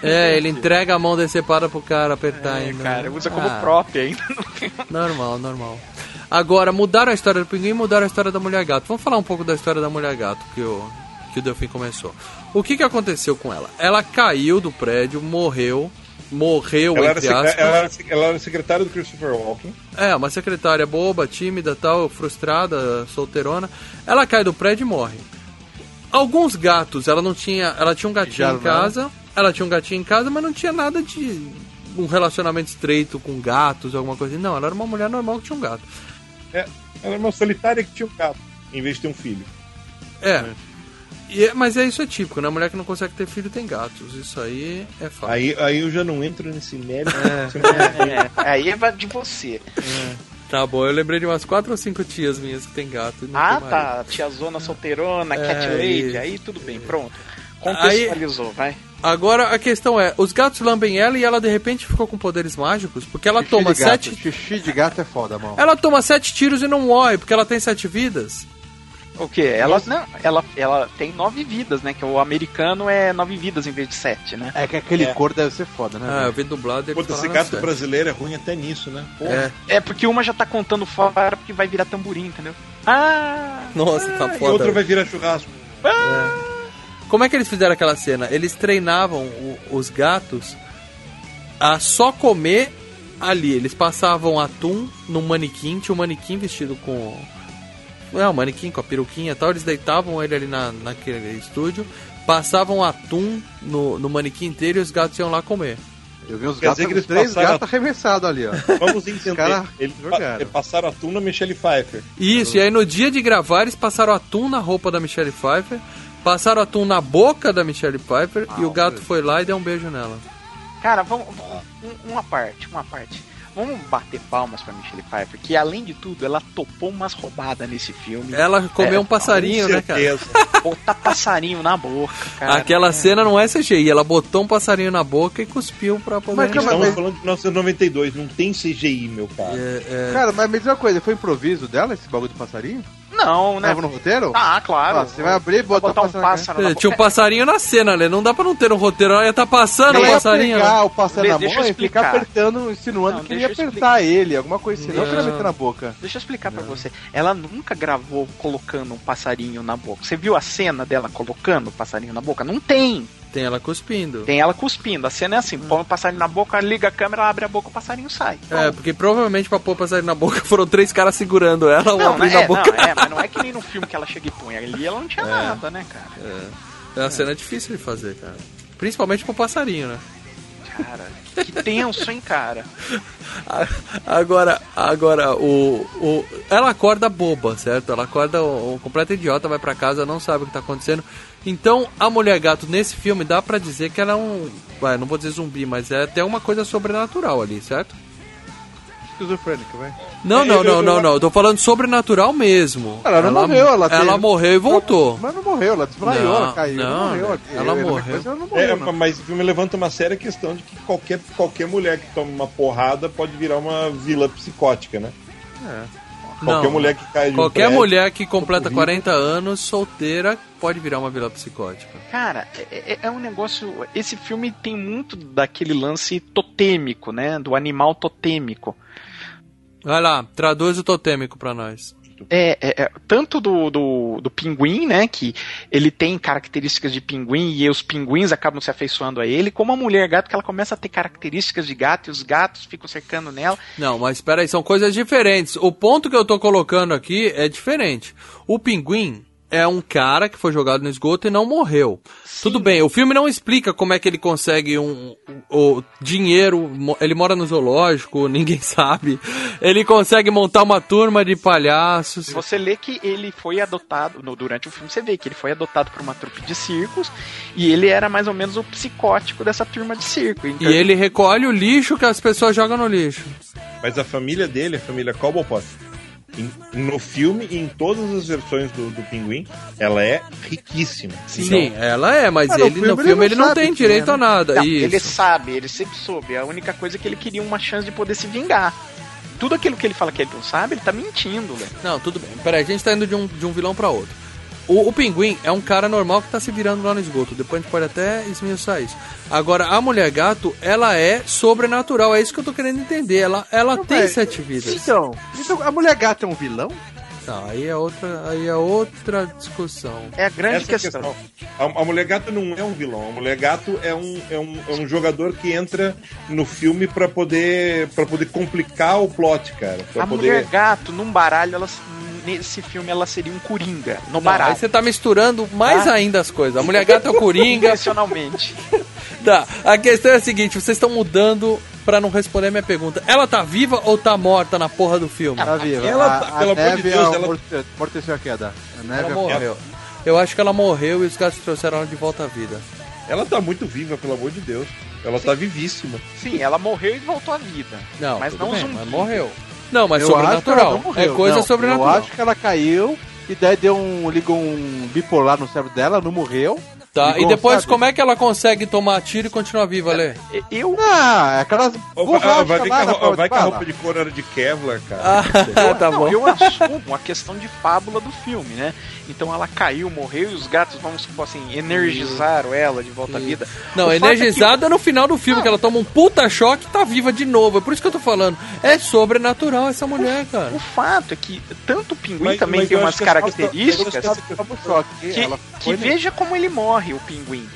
É, ele entrega a mão decepada pro cara apertar É, ainda. cara, usa como Ah, própria ainda. Normal, normal. Agora, mudaram a história do pinguim e mudaram a história da mulher gato. Vamos falar um pouco da história da mulher gato que o, que o Delfim começou. O que, que aconteceu com ela? Ela caiu do prédio, morreu. Morreu, Ela era, entre aspas. ela, era, ela era secretária do Christopher Walken. É, uma secretária boba, tímida, tal, frustrada, solteirona. Ela cai do prédio e morre. Alguns gatos, ela não tinha, ela tinha um gatinho Já em não. Ela tinha um gatinho em casa, mas não tinha nada de um relacionamento estreito com gatos, alguma coisa assim. Não, ela era uma mulher normal que tinha um gato. É, ela era uma solitária que tinha um gato, em vez de ter um filho. É. E é- mas é isso é típico, né? Mulher que não consegue ter filho tem gatos. Isso aí é fato. Aí, aí eu já não entro nesse mérito. Você É, aí é de você. Tá bom, eu lembrei de umas quatro ou cinco tias minhas que tem gato. e não Ah, tá. Tia Zona solteirona, É, Cat Lady, aí tudo bem, pronto. Contextualizou, vai. Agora a questão é, os gatos lambem ela e ela de repente ficou com poderes mágicos, porque ela Xixi toma de gato, sete. Xixi de gato é foda, mano. Ela toma sete tiros e não morre, porque ela tem sete vidas. O quê? Ela, não, ela, ela tem nove vidas, né? Que o americano é nove vidas em vez de sete, né? É que aquele É. cor deve ser foda, né? Ah, eu vi dublado e Pô, esse gato sete. brasileiro é ruim até nisso, né? É. É porque uma já tá contando fora porque vai virar tamborim, entendeu? Ah! Nossa, tá E foda. outra vai virar churrasco. Como é que eles fizeram aquela cena? Eles treinavam o- os gatos a só comer ali. Eles passavam atum no manequim, tinha um manequim vestido com. É, um manequim com a peruquinha e tal. Eles deitavam ele ali na, naquele estúdio, passavam atum no, no manequim inteiro e os gatos iam lá comer. Eu vi uns Quer gatos, dizer que eles três passaram- gatos arremessados ali, ó. Vamos entender. cara Eles pa- jogaram. passaram atum na Michelle Pfeiffer. Isso, e aí no dia de gravar eles passaram atum na roupa da Michelle Pfeiffer, passaram atum na boca da Michelle Pfeiffer e o gato foi lá e deu um beijo nela. Cara, vamos. vamos- um- uma parte, uma parte. Vamos bater palmas pra Michelle Pfeiffer, que além de tudo, ela topou umas roubadas nesse filme. Ela comeu É, um passarinho, Com né, cara? certeza. [LAUGHS] Botar passarinho na boca, cara. Aquela É. cena não é CGI, ela botou um passarinho na boca e cuspiu pra poder. Mas, Estamos mas- falando de 1992, não tem CGI, meu cara. É, é, Cara, mas me diz uma coisa, foi improviso dela esse bagulho do passarinho? Não, né? Tava no roteiro? Ah, claro. Ah, você vai abrir e botar, botar um passarinho na pássaro na É, boca. Tinha um passarinho na cena, né? Não dá pra não ter no roteiro, ela ia tá passando o passarinho. pegar né? o passarinho na Deixa mão e ficar explicar. apertando, insinuando Não, que ele ia apertar ele, alguma coisa assim. Não, Não. que ele meter na boca. Deixa eu explicar pra você. Ela nunca gravou colocando um passarinho na boca. Você viu a cena dela colocando o passarinho na boca? Não tem. Tem ela cuspindo. Tem ela cuspindo. A cena é assim: põe o passarinho na boca, liga a câmera, abre a boca, o passarinho sai. É, porque provavelmente pra pôr passarinho na boca [LAUGHS] foram três caras segurando ela ou abrindo né? a É, boca. não, é, mas não é que nem no filme que ela chega e põe. Ali ela não tinha nada, né, cara? É uma cena difícil de fazer, cara. Principalmente pro passarinho, né? Cara, que tenso, hein, cara? Agora, agora o, o ela acorda boba, certo? Ela acorda um, um completa idiota, vai pra casa, não sabe o que tá acontecendo. Então, a mulher gato nesse filme dá pra dizer que ela é um, vai, não vou dizer zumbi, mas é até uma coisa sobrenatural ali, certo? Esquizofrênica, vai. Não, É, não, não, não, não. Eu tô falando sobrenatural mesmo. Ela não morreu, ela Ela teve- morreu e voltou. Mas não morreu, ela desmaiou, ela caiu, não, morreu. né? Ela eu- morreu. Mas ela não É, morreu, não. mas o filme levanta uma séria questão de que qualquer, qualquer mulher que toma uma porrada pode virar uma vila psicótica, né? Qualquer Não. mulher que cai de um Qualquer prédio- mulher que completa horrível. 40 anos, solteira, pode virar uma vila psicótica. Cara, é, é- é um negócio. Esse filme tem muito daquele lance totêmico, né? Do animal totêmico. Vai lá, traduz o totêmico pra nós. É, é, é, tanto do, do, do pinguim, né? Que ele tem características de pinguim e os pinguins acabam se afeiçoando a ele, como a mulher gato, que ela começa a ter características de gato e os gatos ficam cercando nela. Não, mas espera aí, são coisas diferentes. O ponto que eu tô colocando aqui é diferente. O pinguim é um cara que foi jogado no esgoto e não morreu. Tudo bem, o filme não explica como é que ele consegue um, o dinheiro, ele mora no zoológico, [LAUGHS] ninguém sabe. Ele consegue montar uma turma de palhaços. Você lê que ele foi adotado, no- durante o filme você vê que ele foi adotado por uma trupe de circos e ele era mais ou menos o psicótico dessa turma de circo. Então, E ele recolhe o lixo que as pessoas jogam no lixo. Mas a família dele, a família Cobblepot, no filme e em todas as versões do, do Pinguim, ela é riquíssima. Sim, ela é, mas no ele filme no ele filme não ele não tem direito é, a nada. Não, Isso. ele sabe, ele sempre soube. A única coisa é que ele queria uma chance de poder se vingar. Tudo aquilo que ele fala que ele não sabe, ele tá mentindo, velho. Não, tudo bem. Peraí, a gente tá indo de um, de um vilão pra outro. O, o pinguim é um cara normal que tá se virando lá no esgoto. Depois a gente pode até esmiuçar isso. Agora, a mulher gato, ela é sobrenatural. É isso que eu tô querendo entender. Ela, ela tem mas- sete vidas. Então, então, a mulher gata é um vilão? Não, aí é outra, aí é outra discussão. É a grande Essa é questão. questão. A, a Mulher Gato não é um vilão. A Mulher Gato é um, é um, é um jogador que entra no filme pra poder, pra poder complicar o plot, cara. Pra A poder... mulher gato, num baralho, ela, nesse filme, ela seria um coringa. No Não, baralho. aí você tá misturando mais Ah. ainda as coisas. A mulher gato é o coringa. Intencionalmente. [LAUGHS] Tá, a questão é a seguinte: vocês estão mudando pra não responder a minha pergunta. Ela tá viva ou tá morta na porra do filme? Tá viva. ela a, tá- a pelo amor de Deus, é ela- amorteceu a queda. A neve Ela é morreu. Eu acho que ela morreu e os gatos trouxeram ela de volta à vida. Ela tá muito viva, pelo amor de Deus. Ela tá vivíssima. Sim, ela morreu e voltou à vida. Não, Mas tudo não bem, zumbi. mas morreu. Não, mas Eu sobrenatural. É coisa Não, sobrenatural. Eu acho que ela caiu e daí deu um. ligou um bipolar no cérebro dela, não morreu. Tá, Ligou, e depois sabe? como é que ela consegue tomar tiro e continuar viva, Lê? Eu. Não, é aquelas. Ou vai, vai, que a, vai que a roupa de couro era de Kevlar, cara. Ah, [LAUGHS] tá não, bom. eu assumo a questão de fábula do filme, né? Então ela caiu, morreu e os gatos, vamos supor assim, energizaram ela de volta à vida. Não, O fato é que- energizada no final do filme, que ela toma um puta choque e tá viva de novo. É por isso que eu tô falando. É sobrenatural essa mulher, cara. O fato é que tanto o pinguim Mas- também mas tem umas características que que, que veja como ele morre, o pinguim.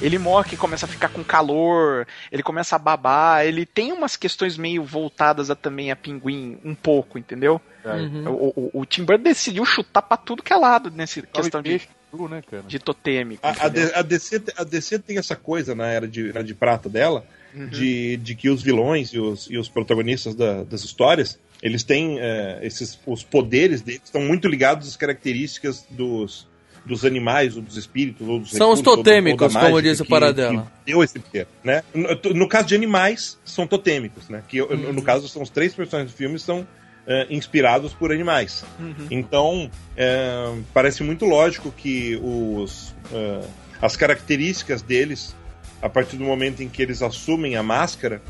Ele morre que começa a ficar com calor, ele começa a babar, ele tem umas questões meio voltadas a, também a pinguim, um pouco, entendeu? Uhum. O, o, o Tim Burton decidiu chutar pra tudo que é lado nessa questão de, né, cara? de totêmico. A, a, a DC, a DC tem essa coisa na era de, era de prata dela, Uhum. de, de que os vilões e os, e os protagonistas da- das histórias, eles têm é, esses, os poderes deles estão muito ligados às características dos, dos animais, ou dos espíritos, ou dos São os recursos, ou do- ou da totêmicos, como diz o Paradela. que Deu esse poder, né? No, no caso de animais, são totêmicos, né? Que Uhum. no, caso são os três personagens do filme são é, inspirados por animais. Então, é, parece muito lógico que os, é, as características deles, a partir do momento em que eles assumem a máscara,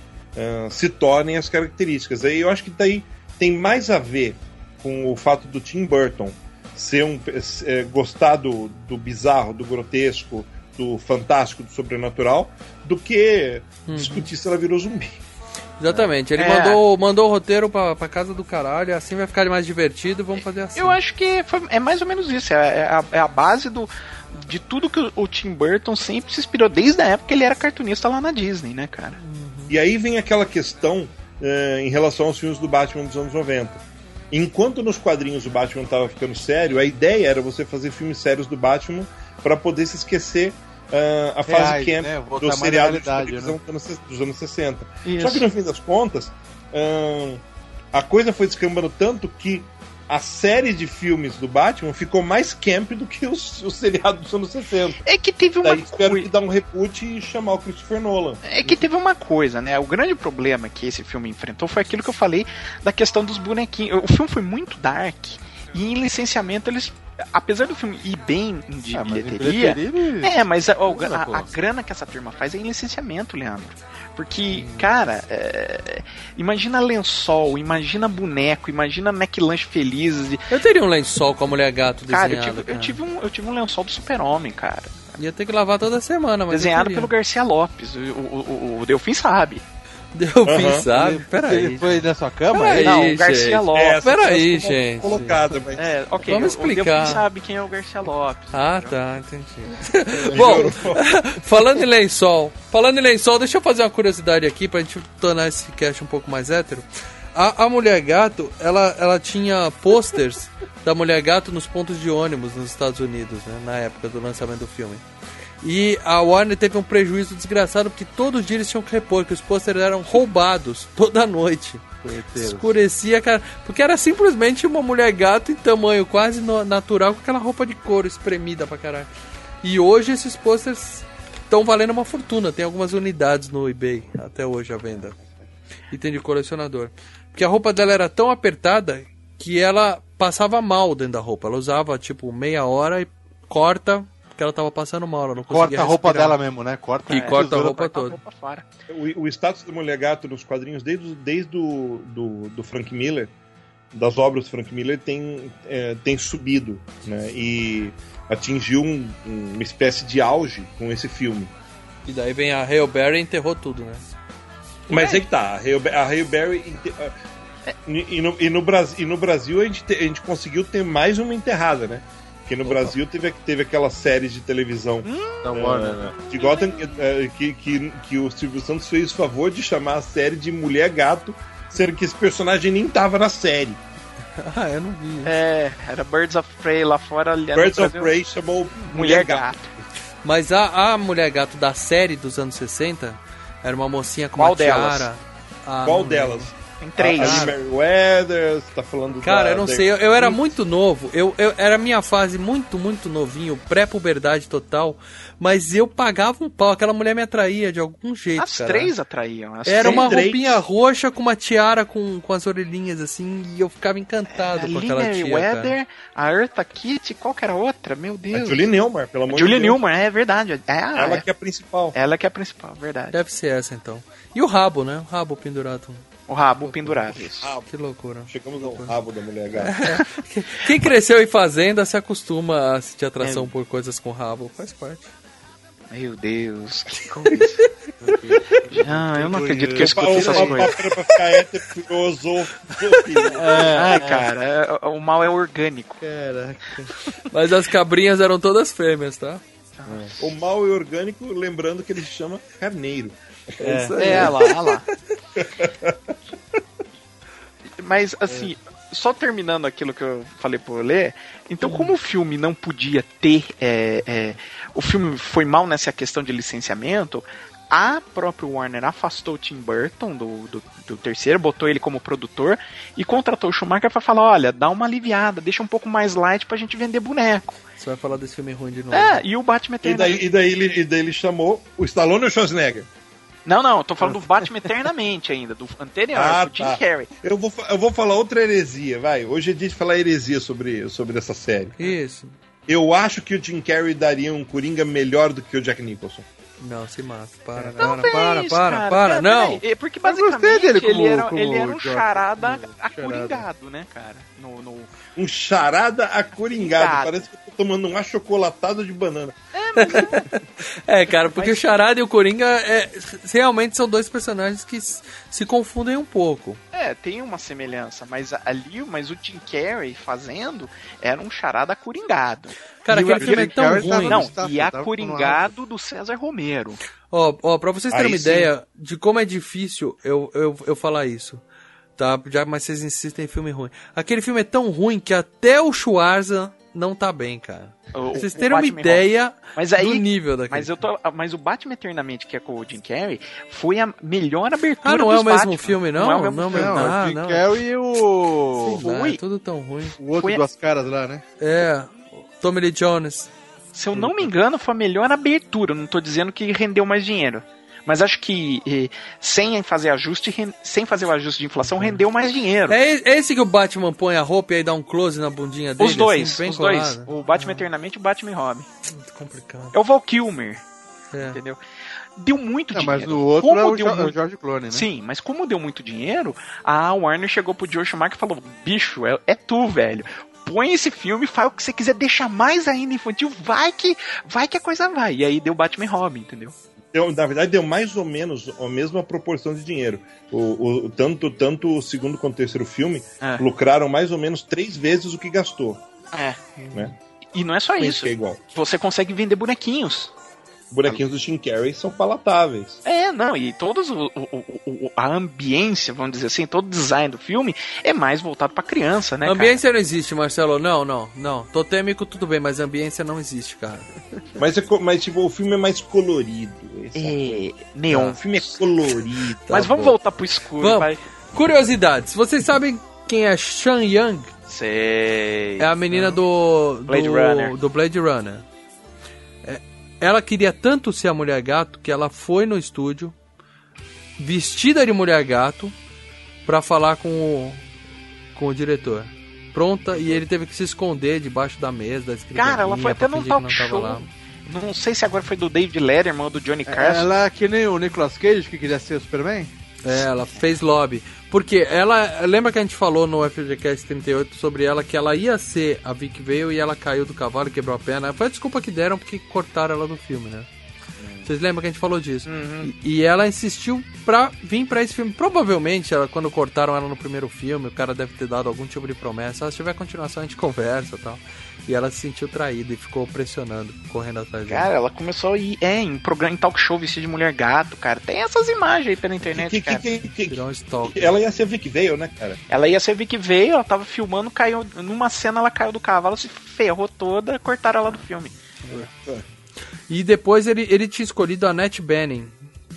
se tornem as características. Aí eu acho que daí tem mais a ver com o fato do Tim Burton ser um, é, gostar do, do bizarro, do grotesco, do fantástico, do sobrenatural, do que discutir se ela virou zumbi. Exatamente. Ele É. mandou, mandou o roteiro pra, pra casa do caralho, assim vai ficar mais divertido, vamos fazer assim. Eu acho que foi- é mais ou menos isso. É, é a, é a base do, de tudo que o, o Tim Burton sempre se inspirou, desde a época que ele era cartunista lá na Disney, né, cara? E aí vem aquela questão eh, em relação aos filmes do Batman dos anos 90. Enquanto nos quadrinhos o Batman estava ficando sério, a ideia era você fazer filmes sérios do Batman para poder se esquecer ah, a fase Reais, camp né? Do seriado de televisão né? dos anos- dos anos 60. Isso. Só que no fim das contas, ah, a coisa foi descambando tanto que a série de filmes do Batman ficou mais camp do que os, os seriados dos anos 60. É que teve uma Daí espero coisa. que dar um reboot e chamar o Christopher Nolan. É que teve uma coisa, né? O grande problema que esse filme enfrentou foi aquilo que eu falei da questão dos bonequinhos. O filme foi muito dark. E em licenciamento eles. Apesar do filme ir bem de Ah, mas em bilheteria. bilheteria, ele- É, mas a, a- a grana que essa turma faz é em licenciamento, Leandro. Porque, cara, é, imagina lençol, imagina boneco, imagina McLanche felizes. Eu teria um lençol com a mulher gato Cara, eu tive, eu, cara. tive um, eu tive um lençol do super-homem, cara. Ia ter que lavar toda semana, mas. eu desenhado pelo Garcia Lopes. O, o, o, o Delfim sabe. Delfim, Aham. sabe? Ele Peraí. foi na sua cama? Peraí, Ele- Não, o Garcia gente. Lopes. essa peraí, gente. Colocada, mas É, ok. Vamos explicar. Delfim sabe quem é o Garcia Lopes. Ah, tá, entendi. Bom, [LAUGHS] falando em lençol, falando em lençol, deixa eu fazer uma curiosidade aqui pra gente tornar esse cast um pouco mais hétero. A, a Mulher Gato, ela, ela tinha posters da Mulher Gato nos pontos de ônibus nos Estados Unidos, né, na época do lançamento do filme. E a Warner teve um prejuízo desgraçado porque todos os dias eles tinham que repor, que os posters eram roubados toda noite. Escurecia, cara. Porque era simplesmente uma mulher gato em tamanho quase natural com aquela roupa de couro espremida pra caralho. E hoje esses posters estão valendo uma fortuna. Tem algumas unidades no eBay até hoje à venda. Item de colecionador. Porque a roupa dela era tão apertada que ela passava mal dentro da roupa. Ela usava, tipo, meia hora e corta, porque ela tava passando mal. Ela não conseguia Corta a roupa respirar. dela mesmo, né? Corta E corta a roupa toda. Roupa fora. O, o status da Mulher Gato nos quadrinhos, desde, o- desde do, do, do Frank Miller, das obras do Frank Miller, tem, é, tem subido, né? E atingiu um- um- uma espécie de auge com esse filme. E daí vem a Hail Berry e enterrou tudo, né? Mas é que tá, a Hail, a Hail Berry. ah, E, e no, e, no Brasil, e no Brasil a gente, te- a gente conseguiu ter mais uma enterrada, né? Porque no Brasil teve, teve aquelas séries de televisão Da Warner, né? de Gotham eh, que, que, que o Silvio Santos fez o favor de chamar a série de Mulher Gato, sendo que esse personagem nem tava na série. ah, eu não vi. É, era Birds of Prey lá fora. ali Birds of Prey chamou Mulher Gato. Mas a, a mulher gato da série dos anos 60 era uma mocinha com Qual uma delas? tiara. Ah, Qual delas? Tem três. A, a Meriwether, você tá falando Cara, da, eu não da- sei, eu, eu era muito novo, eu, eu era a minha fase muito, muito novinho, pré-puberdade total, mas eu pagava um pau, aquela mulher me atraía de algum jeito, As cara. três atraíam. As Era três. uma três. roupinha roxa com uma tiara com, com as orelhinhas assim, e eu ficava encantado com A aquela tia, cara. Weather, a Eartha Kitt, qual que era a outra? Meu A Deus. Julie Newmar, pelo amor Julie de Deus. Newmar, é verdade. É, a- Ela é. que é a principal. Ela que é a principal, verdade. Deve ser essa então. E o rabo, né? O rabo pendurado. O rabo pendurado. Isso. Que loucura. Chegamos ao rabo da Mulher Gato. Quem cresceu em fazenda se acostuma a sentir atração É. por coisas com rabo, faz parte. Meu Deus. Que [LAUGHS] coisa. ah, eu não acredito que eu escutei essas coisas. pra ficar hétero, filosofia. [LAUGHS] Ai, cara, é- o mal é orgânico. Caraca. Mas as cabrinhas eram todas fêmeas, tá? O mal é orgânico, lembrando que ele se chama carneiro. É, olha lá, olha lá. [LAUGHS] Mas, assim, só terminando aquilo que eu falei por ler, então, como o filme não podia ter. é, é, o filme foi mal nessa questão de licenciamento. A própria Warner afastou o Tim Burton do, do, do terceiro, botou ele como produtor e contratou o Schumacher pra falar: olha, dá uma aliviada, deixa um pouco mais light pra gente vender boneco. Você vai falar desse filme ruim de novo. É, e o Batman E daí, e daí, ele, e daí ele chamou o Stallone ou o Schwarzenegger? Não, não, eu tô falando do [LAUGHS] Batman Eternamente ainda, do anterior, Ah, do Jim tá. Carrey. Eu vou, eu vou falar outra heresia, vai. Hoje é dia de falar heresia sobre, sobre essa série. Isso. Eu acho que o Jim Carrey daria um Coringa melhor do que o Jack Nicholson. Não, se mata. Para, Não para, para, isso, para, cara. para, Pera- não. peraí, é Porque Eu gostei basicamente dele ele, como- era, como ele era um Joker, charada acoringado, né, cara? No, no... Um charada acoringado. Coringado. Parece que eu tô tomando um achocolatado de banana. [LAUGHS] É, cara, porque o Charada e o Coringa é, realmente são dois personagens que se confundem um pouco. É, tem uma semelhança, mas ali, mas o Jim Carrey fazendo era um charada acoringado. Cara, E o aquele filme é tão Carrey ruim. Não, staff, e tava com acoringado do César Romero. Ó, ó, pra vocês terem Aí uma sim. ideia de como é difícil eu, eu, eu falar isso, tá? Já, mas vocês insistem em filme ruim. Aquele filme é tão ruim que até o Schwarza não tá bem, cara. O- Pra vocês terem uma ideia Mas aí, do nível daquele mas eu tô, mas o Batman Eternamente que é com o Jim Carrey foi a melhor abertura Ah, não é o mesmo Batman. filme, não? Não é o mesmo Não, filme. Não, Ah, o Jim não. Carrey e o. Sei lá, é tudo tão ruim. O outro Foi duas caras lá, né? É, Tommy Lee Jones. Se eu não me engano, foi a melhor abertura. Não tô dizendo que rendeu mais dinheiro. Mas acho que eh, sem fazer ajuste, sem fazer o ajuste de inflação, rendeu mais dinheiro. É é esse que o Batman põe a roupa e aí dá um close na bundinha dele? os dois, assim, bem os dois. colado? O Batman Eternamente e o Batman Robin. Muito complicado. É o Val Kilmer, É. entendeu? Deu muito Não, dinheiro. mas o outro Como é o, deu Jo- é o muito- George Clooney, né? Sim, mas como deu muito dinheiro, a Warner chegou pro Joe Schumacher e falou: bicho, é, é tu, velho. Põe esse filme, faz o que você quiser, deixa mais ainda infantil, vai que vai que a coisa vai. E aí deu Batman Robin, entendeu? Deu- na verdade, deu mais ou menos a mesma proporção de dinheiro. O, o- tanto, tanto o segundo quanto o terceiro filme É. lucraram mais ou menos três vezes o que gastou. É. Né? E não é só Pensa isso. é igual. Você consegue vender bonequinhos. Bonequinhos do Jim Carrey são palatáveis. É, não, e todos o, o- o- a ambiência, vamos dizer assim, todo o design do filme é mais voltado pra criança, né, ambiência não existe, Marcelo. Não, não, não. Totêmico tudo bem, mas ambiência não existe, cara. Mas, é mas tipo, o filme é mais colorido. É cara? neon. O filme é colorido. Tá mas vamos bom. voltar pro escuro, Vamos. vai. Curiosidades. Vocês sabem quem é Shan Young? Sei. É a menina do, do Blade Runner. do Blade Runner. Ela queria tanto ser a mulher gato que ela foi no estúdio, vestida de mulher gato, pra falar com o, com o diretor. Pronta, e ele teve que se esconder debaixo da mesa, da escrivaninha, Cara, ela foi até num talk show. lá. Não sei se agora foi do David Letterman ou do Johnny Carson. Ela é que nem o Nicolas Cage que queria ser o Superman? É, ela fez lobby. Porque ela. Lembra que a gente falou no FGCast 38 sobre ela que ela ia ser a Vic Vale e ela caiu do cavalo e quebrou a perna? Foi a desculpa que deram porque cortaram ela do filme, né? Vocês lembram que a gente falou disso? E, e ela insistiu pra vir pra esse filme. Provavelmente, ela, quando cortaram ela no primeiro filme, o cara deve ter dado algum tipo de promessa. Ah, se tiver continuação, a gente conversa e tal. E ela se sentiu traída e ficou pressionando, correndo atrás dela. Cara, ela começou a ir é, em programa em talk show vestida de mulher gato, cara. Tem essas imagens aí pela internet, Que- que- cara. que- que- Virou um. Ela ia ser Vic Vale, né, cara? Ela ia ser Vic veio, ela tava filmando, caiu. Numa cena ela caiu do cavalo, se ferrou toda, cortaram ela do filme. E depois ele, ele tinha escolhido a Annette Bening,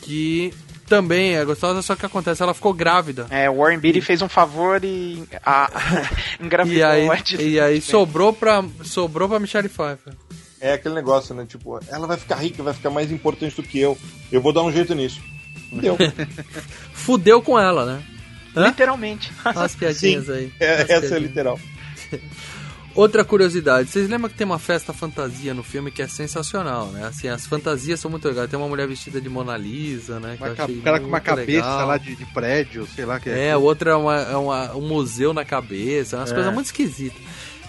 que também é gostosa, só que acontece, ela ficou grávida. É, o Warren Beatty fez um favor e. A, [LAUGHS] engravidou E aí, e aí sobrou, pra, sobrou pra Michelle Pfeiffer. É aquele negócio, né? Tipo, ela vai ficar rica, vai ficar mais importante do que eu. Eu vou dar um jeito nisso. Deu. [LAUGHS] Fudeu com ela, né? Hã? Literalmente. As [LAUGHS] piadinhas Sim. aí. É, As essa é piadinhas. literal. Outra curiosidade, vocês lembram que tem uma festa fantasia no filme que é sensacional, né? Assim, as fantasias são muito legais. Tem uma mulher vestida de Mona Lisa, né? que Uma o cara com uma cabeça legal. lá de, de prédio, sei lá que É, o outro é, uma, é uma- um museu na cabeça, umas É. coisas muito esquisitas.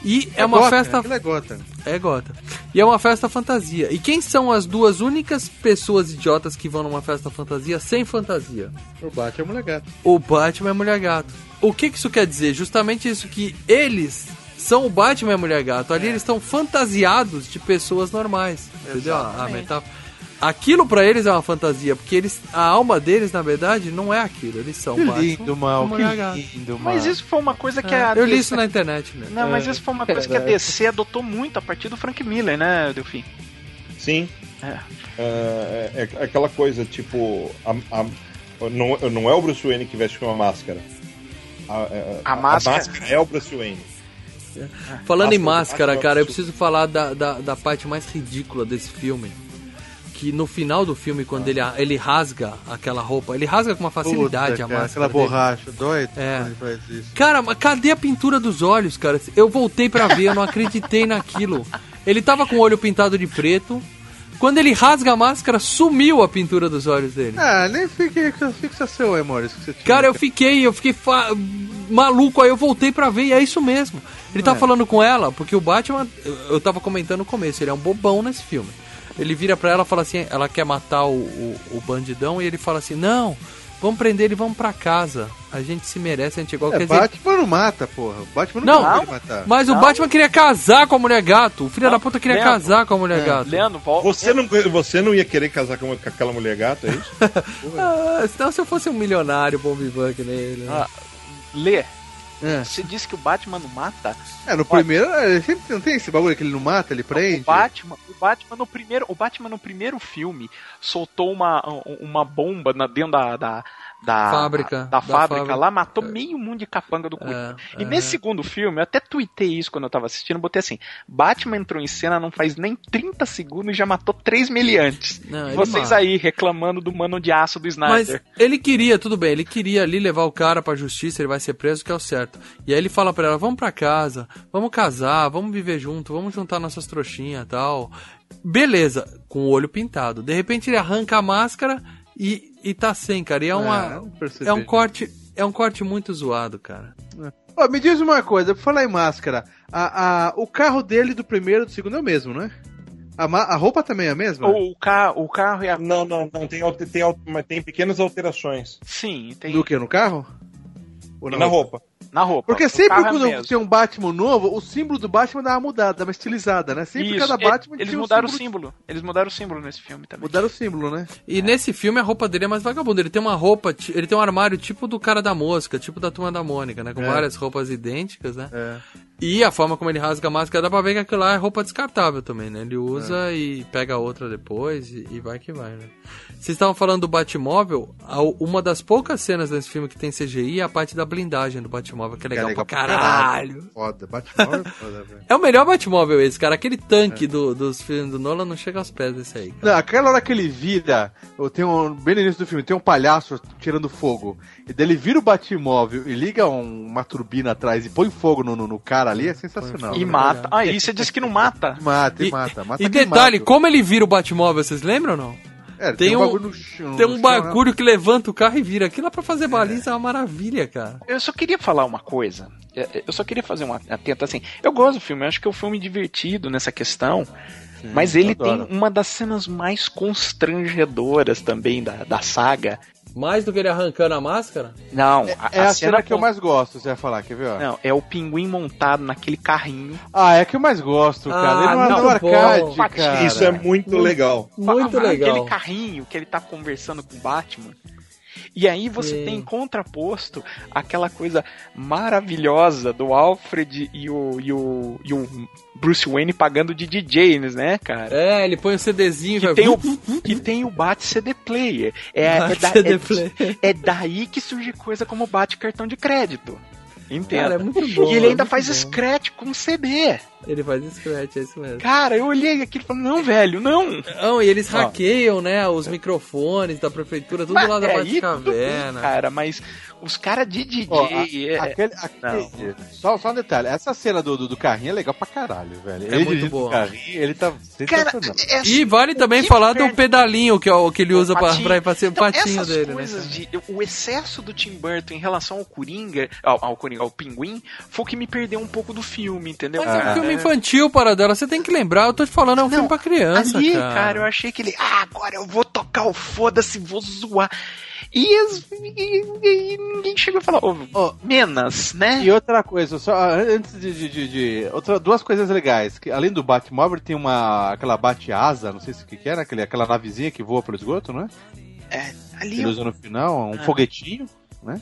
E é, uma festa. Aquilo é gota. É gota. E é uma festa fantasia. E quem são as duas únicas pessoas idiotas que vão numa festa fantasia sem fantasia? O Batman é mulher gato. O Batman a Mulher Gato. O que que isso quer dizer? Justamente isso que eles são o Batman e a Mulher Gato. Ali eles estão fantasiados de pessoas normais. Entendeu? A metáfora. Aquilo pra eles é uma fantasia, porque eles, a alma deles, na verdade, não é aquilo. Eles são Que lindo, mal. a. Que lindo, mal. Mas isso foi uma coisa que É, a. eu li isso na internet, né? Não, mas isso foi uma coisa que a DC adotou muito a partir do Frank Miller, né, Delfim? Sim. É. É, é- é aquela coisa, tipo. a- a- não, não é o Bruce Wayne que veste com uma máscara. A, é- A máscara- é o Bruce Wayne. Falando em Máscara cara, eu preciso falar da, da, da parte mais ridícula desse filme. Que no final do filme, quando ele, ele rasga aquela roupa, ele rasga com uma facilidade Puta, a cara, máscara. Aquela dele. borracha, dói É. Cara, mas cadê a pintura dos olhos, cara? Eu voltei pra ver, eu não acreditei naquilo. Ele tava com o olho pintado de preto. Quando ele rasga a máscara, sumiu a pintura dos olhos dele. Ah, nem fique fixação aí, Maurício. que você tinha. Cara, eu fiquei, eu fiquei maluco, aí eu voltei pra ver e é isso mesmo. Ele tá É. falando com ela, porque o Batman, eu, tava comentando no começo, ele é um bobão nesse filme. Ele vira pra ela e fala assim, ela quer matar o, o, o bandidão e ele fala assim, não, vamos prender ele, vamos pra casa. A gente se merece, a gente é igual. É, Quer dizer, Batman não mata, porra. O Batman não, Não, pode matar. mas o Batman queria casar com a mulher gato. O filho da puta queria Leandro. casar com a mulher gato. Leandro, volta. Você não, você não ia querer casar com, com aquela mulher gata, é isso? [LAUGHS] Ah, senão se eu fosse um milionário bom vivan que nem ele. né? Ah, Lê, É. você disse que o Batman não mata? É, no primeiro, é, sempre não tem esse bagulho que ele não mata, ele prende. O Batman, o Batman no primeiro, o Batman no primeiro filme soltou uma, uma bomba na, dentro da, da, da Fábrica, da, da fábrica fábrica. lá, matou meio mundo de capanga do cu. É, e é. nesse segundo filme, eu até tuitei isso quando eu tava assistindo, botei assim: Batman entrou em cena não faz nem 30 segundos e já matou 3 miliantes. Não, Vocês mata. aí reclamando do mano de aço do Mas Snyder. ele queria, tudo bem, ele queria ali levar o cara pra justiça, ele vai ser preso, que é o certo. E aí ele fala pra ela, vamos pra casa, vamos casar, vamos viver junto, vamos juntar nossas trouxinhas e tal. Beleza, com o olho pintado. De repente ele arranca a máscara e, e tá sem, cara. E é uma. percebi. É um corte. É um corte muito zoado, cara. Ó, me diz uma coisa, por falar em máscara, a, a, o carro dele do primeiro e do segundo é o mesmo, né? A, a roupa também é a mesma? O, ca, o carro e a. Não, não, não. Tem, tem, mas tem pequenas alterações. Sim, tem. Do que? No carro? Ou E na roupa. Na roupa. Porque sempre é quando mesmo. tem um Batman novo, o símbolo do Batman dá uma mudada, dá uma estilizada, né? Sempre Isso, cada Batman Eles tinha um mudaram o símbolo- símbolo. Eles mudaram o símbolo nesse filme também. Mudaram o símbolo, né? E nesse filme a roupa dele é mais vagabunda. Ele tem uma roupa, ele tem um armário tipo do cara da mosca, tipo da turma da Mônica, né? Com É. várias roupas idênticas, né? É. E a forma como ele rasga a máscara, dá pra ver que aquilo lá é roupa descartável também, né? Ele usa e pega outra depois e, e vai que vai, né? Vocês estavam falando do Batmóvel, uma das poucas cenas desse filme que tem CGI é a parte da blindagem do Batmóvel, que é legal, pra caralho. Foda, Batmóvel é foda, velho. É o melhor Batmóvel esse, cara. Aquele tanque do- dos filmes do Nolan não chega aos pés desse aí. cara. Não, aquela hora que ele vira, tenho um, bem no início do filme, tem um palhaço tirando fogo. E daí ele vira o Batmóvel e liga um- uma turbina atrás e põe fogo no, no, no cara ali, é sensacional. E mata. Ah, e você disse que não mata. [LAUGHS] Mata, e E, mata, mata e detalhe, como ele vira o Batmóvel, vocês lembram ou não? É, tem tem, um- bagulho no chão. Tem no um chão, bagulho que levanta o carro e vira. Aquilo lá pra fazer baliza é uma maravilha, cara. Eu só queria falar uma coisa. É, Eu só queria fazer uma atenta assim. Eu gosto do filme, eu acho que é um filme divertido nessa questão. mas ele tem uma das cenas mais constrangedoras também da, da saga. Mais do que ele arrancando a máscara? Não, né? É a, cena que eu mais gosto, você vai falar, quer ver? ó? Não, é o pinguim montado naquele carrinho. Ah, é a que eu mais gosto, cara. Ah, ele não é no arcade, cara. Isso é muito legal. Muito Aquele legal. carrinho que ele tá conversando com o Batman. E aí você tem contraposto aquela coisa maravilhosa do Alfred e o, e o, e o Bruce Wayne pagando de DJs, né, cara? É, ele põe um CDzinho e Que vai... tem, o, [LAUGHS] que tem o Bat CD Player. É, é, Bat da- CD é- Player. é daí que surge coisa como Bat cartão de crédito. Entenda. Cara, é muito bom. e ele é ainda faz bom. scratch com CD. Ele faz scratch, é isso mesmo. Cara, eu olhei aquilo e falei, não, velho, não. Não, e eles Ó. hackeiam, né, os microfones da prefeitura, tudo Mas lá da é, Batcaverna. cara, mas os caras de DJ. Ó, a- é- aquele, aquele- só, só um detalhe, essa cena do, do, do carrinho é legal pra caralho, velho. É ele muito boa. o carrinho, ele tá Cara, sensacional. é E vale também que falar do pedalinho que, é o que ele usa pra, pra, pra ser o Então, patinho essas dele, né? coisas de o excesso do Tim Burton em relação ao Coringa, ao, ao Coringa, ao Pinguim, foi o que me perdeu um pouco do filme, entendeu? Mas é um filme infantil, para dela. Você tem que lembrar, eu tô te falando, é um Não, filme pra criança, Ali, cara. cara. eu achei que ele, ah, agora eu vou tocar o foda-se, vou zoar. E, as- e- e- e ninguém chegou a falar, ô, Ó, menos, né? E outra coisa, só ah, antes de. de, de- de- outra, duas coisas legais. Que, além do Batmóvel, tem uma. aquela bate-asa, não sei se o que, que era, aquele, aquela navezinha que voa pelo esgoto, não é? Ali Ele usa no final, um Ah. foguetinho, né?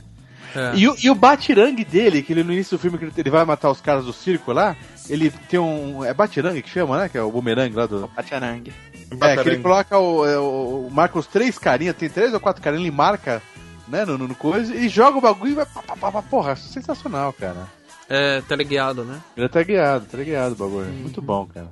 É. E, o- e o batirangue dele, que ele no início do filme que ele- vai matar os caras do circo lá, ele tem um. É batirangue que chama, né? Que é o bumerangue lá do. Batarangue. É, que ele coloca o, é, o- Marca os três carinhas, tem três ou quatro carinhas, ele marca, né, no, no, coisa, e joga o bagulho e vai. Pá, pá, pá, porra, sensacional, cara. É, teleguiado, né? Ele tá guiado, tá guiado o bagulho. Muito bom, cara.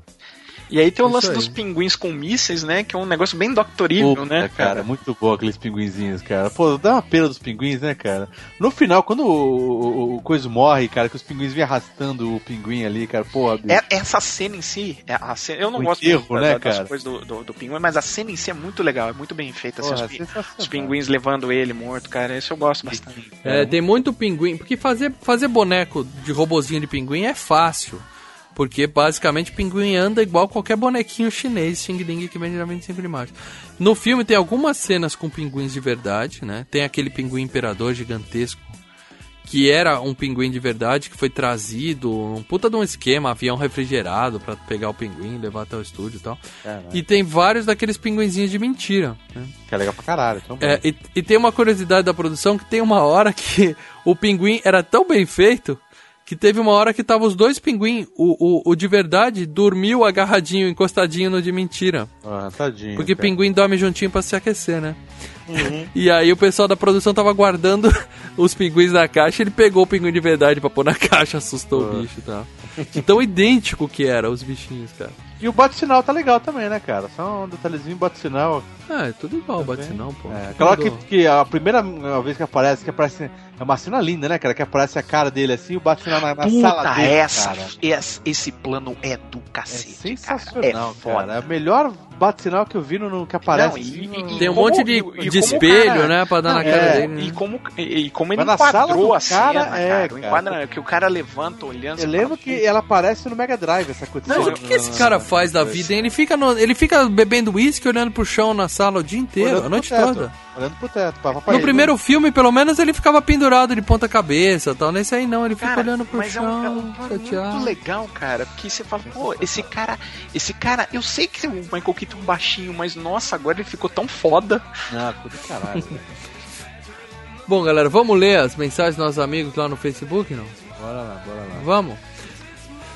E aí tem o Isso lance aí. dos pinguins com mísseis, né? Que é um negócio bem doctorível, Puta, né, cara? Muito bom aqueles pinguinzinhos, cara. Pô, dá uma pena dos pinguins, né, cara? No final, quando o, o, o Coisa morre, cara, que os pinguins vêm arrastando o pinguim ali, cara, porra, bicho. É- essa cena em si, é a cena- eu não O gosto enterro, muito né, da- das cara? coisas do, do, do pinguim, mas a cena em si é muito legal, é muito bem feita. assim, Porra, os, pi- sensacional. os pinguins levando ele morto, cara, isso eu gosto bastante. É, tem muito pinguim. Porque fazer, fazer boneco de robozinho de pinguim é fácil. Porque basicamente pinguim anda igual qualquer bonequinho chinês, Xing Ling, que vende na 25 de março. No filme tem algumas cenas com pinguins de verdade, né? Tem aquele pinguim imperador gigantesco, que era um pinguim de verdade, que foi trazido, um puta de um esquema, avião refrigerado pra pegar o pinguim, levar até o estúdio e tal. Caralho. E tem vários daqueles pinguinzinhos de mentira, né? Que é legal pra caralho. É, e, e tem uma curiosidade da produção que tem uma hora que o pinguim era tão bem feito que teve uma hora que tava os dois pinguim, o, o, o de verdade dormiu agarradinho, encostadinho no de mentira. Ah, tadinho. Porque cara. pinguim dorme juntinho pra se aquecer, né? [LAUGHS] E aí o pessoal da produção tava guardando [LAUGHS] os pinguins na caixa, ele pegou o pinguim de verdade pra pôr na [LAUGHS] caixa, assustou o bicho e tal. De tão idêntico que era os bichinhos, cara. E o bate-sinal tá legal também, né, cara? Só um detalhezinho bate-sinal. Ah, é tudo igual, bate não, pô. É, hora que, que a primeira vez que aparece, que aparece. É uma cena linda, né, cara? Que aparece a cara dele assim, o bate-sinal na, na sala Puta, dele. essa, cara. esse, esse plano é do É cacete. sensacional, cara. É cara. É o melhor bate-sinal que eu vi no, no que aparece. Não, e- assim, e- no- Tem um como- monte de, e- e de espelho, cara- né? Pra dar na cara é, dele. né? E como, e, e como ele Mas na sala enquadrou do a cara, cena, é, cara. O cara. enquadra, que o cara levanta olhando. Eu lembro que ela aparece no Mega Drive, essa coisa. Mas o que, que esse cara faz da vida, hein? Ele fica, no- ele fica bebendo uísque, olhando pro chão na sala o dia inteiro, Olhando a noite toda. Olhando pro teto. Pra, pra No ele. primeiro filme, pelo menos, ele ficava pendurado de ponta cabeça tal. Nesse aí não, ele fica Cara, olhando pro mas é um, é chão, um plano chateado. muito legal, cara. Porque você fala, pô, esse cara, esse cara, eu sei que o Michael Keaton é um baixinho, mas nossa, agora ele ficou tão foda. Ah, tudo caralho. [LAUGHS] Bom, galera, vamos ler as mensagens dos nossos amigos lá no Facebook, não? bora lá, bora lá. Vamos?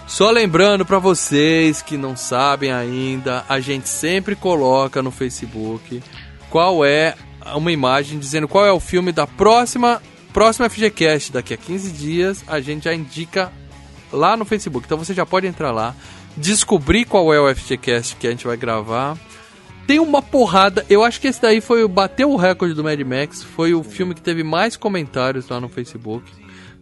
Só lembrando pra vocês que não sabem ainda, a gente sempre coloca no Facebook qual é uma imagem dizendo qual é o filme da próxima próxima FGCast. Daqui a 15 dias a gente já indica lá no Facebook. Então você já pode entrar lá, descobrir qual é o FGCast que a gente vai gravar. Tem uma porrada, eu acho que esse daí foi bateu o recorde do Mad Max, foi o filme que teve mais comentários lá no Facebook,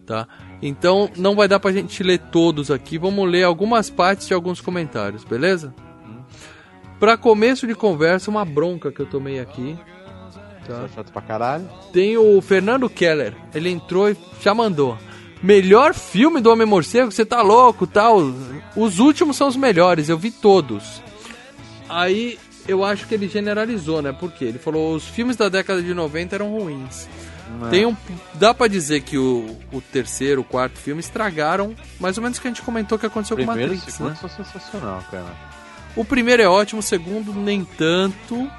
tá? Então não vai dar pra gente ler todos aqui, vamos ler algumas partes de alguns comentários, beleza? Pra começo de conversa, uma bronca que eu tomei aqui. Tá. Chato pra caralho. Tem o Fernando Keller, ele entrou e já mandou. Melhor filme do Homem Morcego, você tá louco, tal. Os últimos são os melhores, eu vi todos. Aí eu acho que ele generalizou, né? Porque ele falou os filmes da década de 90 eram ruins. Tem um, dá pra dizer que o, o terceiro, o quarto filme estragaram mais ou menos o que a gente comentou que aconteceu Primeiro com Matrix, segundo né? são sensacional, cara. O primeiro é ótimo, o segundo nem tanto.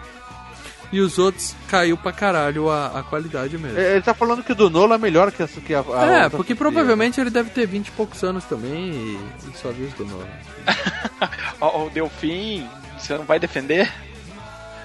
E os outros caiu pra caralho a, a qualidade mesmo. É, Ele tá falando que o do Nolan é melhor que, essa, que a, a É, outra porque franquia. provavelmente ele deve ter 20 e poucos anos também e, e só viu os do Nolan. [LAUGHS] Ó, o Delfim, você não vai defender?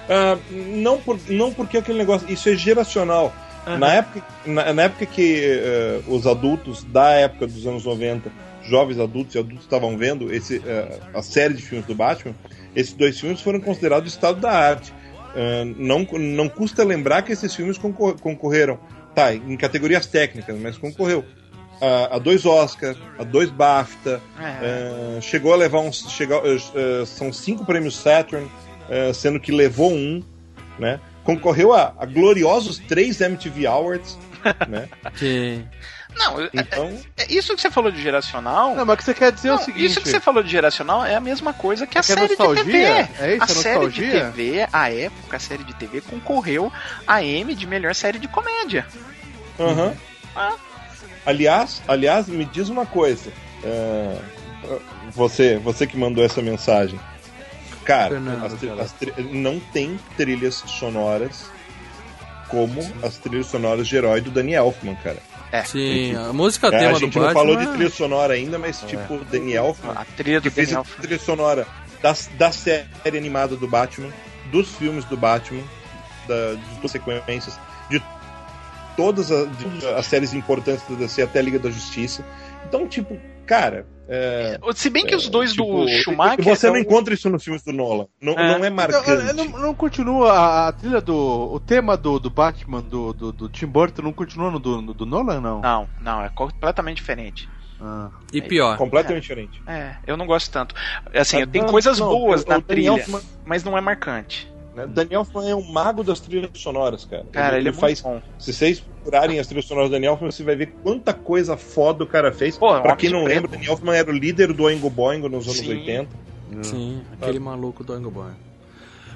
Ah, não, por, não porque aquele negócio. Isso é geracional. Na, época, na, na época que eh, os adultos da época dos anos 90, jovens adultos e adultos estavam vendo esse, eh, a série de filmes do Batman, esses dois filmes foram considerados estado da arte. Ah, não, não custa lembrar que esses filmes concor- concorreram, tá, em categorias técnicas, mas concorreu a, a dois Oscar, a dois BAFTA, É. ah, chegou a levar uns. Chegou, ah, são cinco prêmios Saturn, sendo que levou um, né? Concorreu a, a gloriosos três MTV Awards, [LAUGHS] né? Que... Não, é- Então, é isso que você falou de geracional. Não, mas o que você quer dizer é Não, o seguinte. isso que você falou de geracional é a mesma coisa que a É é série de nostalgia? TV. É isso, a é série de nostalgia? TV, a época, a série de TV concorreu a M de melhor série de comédia. aham. Ah. Aliás, aliás, me diz uma coisa. ah, você, você que mandou essa mensagem. Cara, Fernando, as cara. as não tem trilhas sonoras como as trilhas sonoras de herói do Danny Elfman, cara. Sim, a música É, tema a do gente Batman. não falou de é- trilha sonora ainda, mas tipo, o Danny Elfman A trilha do que fez Daniel. a trilha sonora da, da série animada do Batman, dos filmes do Batman, da, de duas sequências, de todas a- de- as séries importantes da DC até a Liga da Justiça. Então, tipo, cara. É, Se bem que os dois tipo, do Schumacher. Você não são- encontra isso nos filmes do Nolan. Não É. não é Não, marcante. não, não continua a, a trilha do. O tema do, do Batman, do, do, do Tim Burton, não continua no do, no do Nolan, não? Não, não, é completamente diferente. Ah. E pior. Completamente diferente. É, eu não gosto tanto. Assim, tem não, coisas não, boas o- na trilha, Elfman- mas não é marcante. Né? Daniel Elfman é um mago das trilhas sonoras, cara. Cara, ele, é faz. bom. Se vocês procurarem as trilhas sonoras do Daniel Elfman, você vai ver quanta coisa foda o cara fez. Pô, é pra quem não de lembra, o preto. Daniel Elfman era o líder do Oingo Boingo nos anos Sim. 80. Sim, aquele maluco do Angle Boy.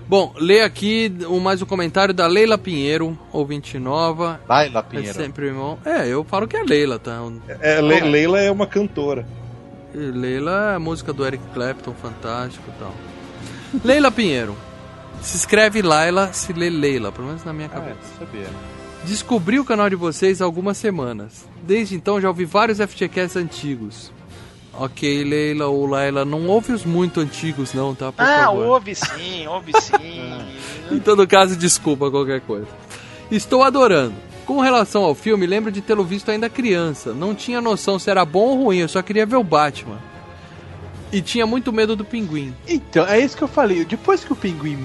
Bom, lê aqui o- mais um comentário da Leila Pinheiro, ouvinte nova. Laila É Pinheiro. sempre bom. É, eu falo que é Leila, tá? É, Le- Leila é uma cantora. Leila é a música do Eric Clapton, fantástico e tal. Leila Pinheiro. Se escreve Laila, se lê Leila, pelo menos na minha Ah, cabeça. é, sabia. Descobri o canal de vocês há algumas semanas. Desde então já ouvi vários FGCasts antigos. Ok, Leila ou Laila, não ouve os muito antigos não, tá? Por Ah, favor. ouve sim, ouve sim. [LAUGHS] Em todo caso, desculpa qualquer coisa. Estou adorando. Com relação ao filme, lembro de tê-lo visto ainda criança. Não tinha noção se era bom ou ruim, eu só queria ver o Batman. E tinha muito medo do pinguim. Então, é isso que eu falei. Depois que o pinguim.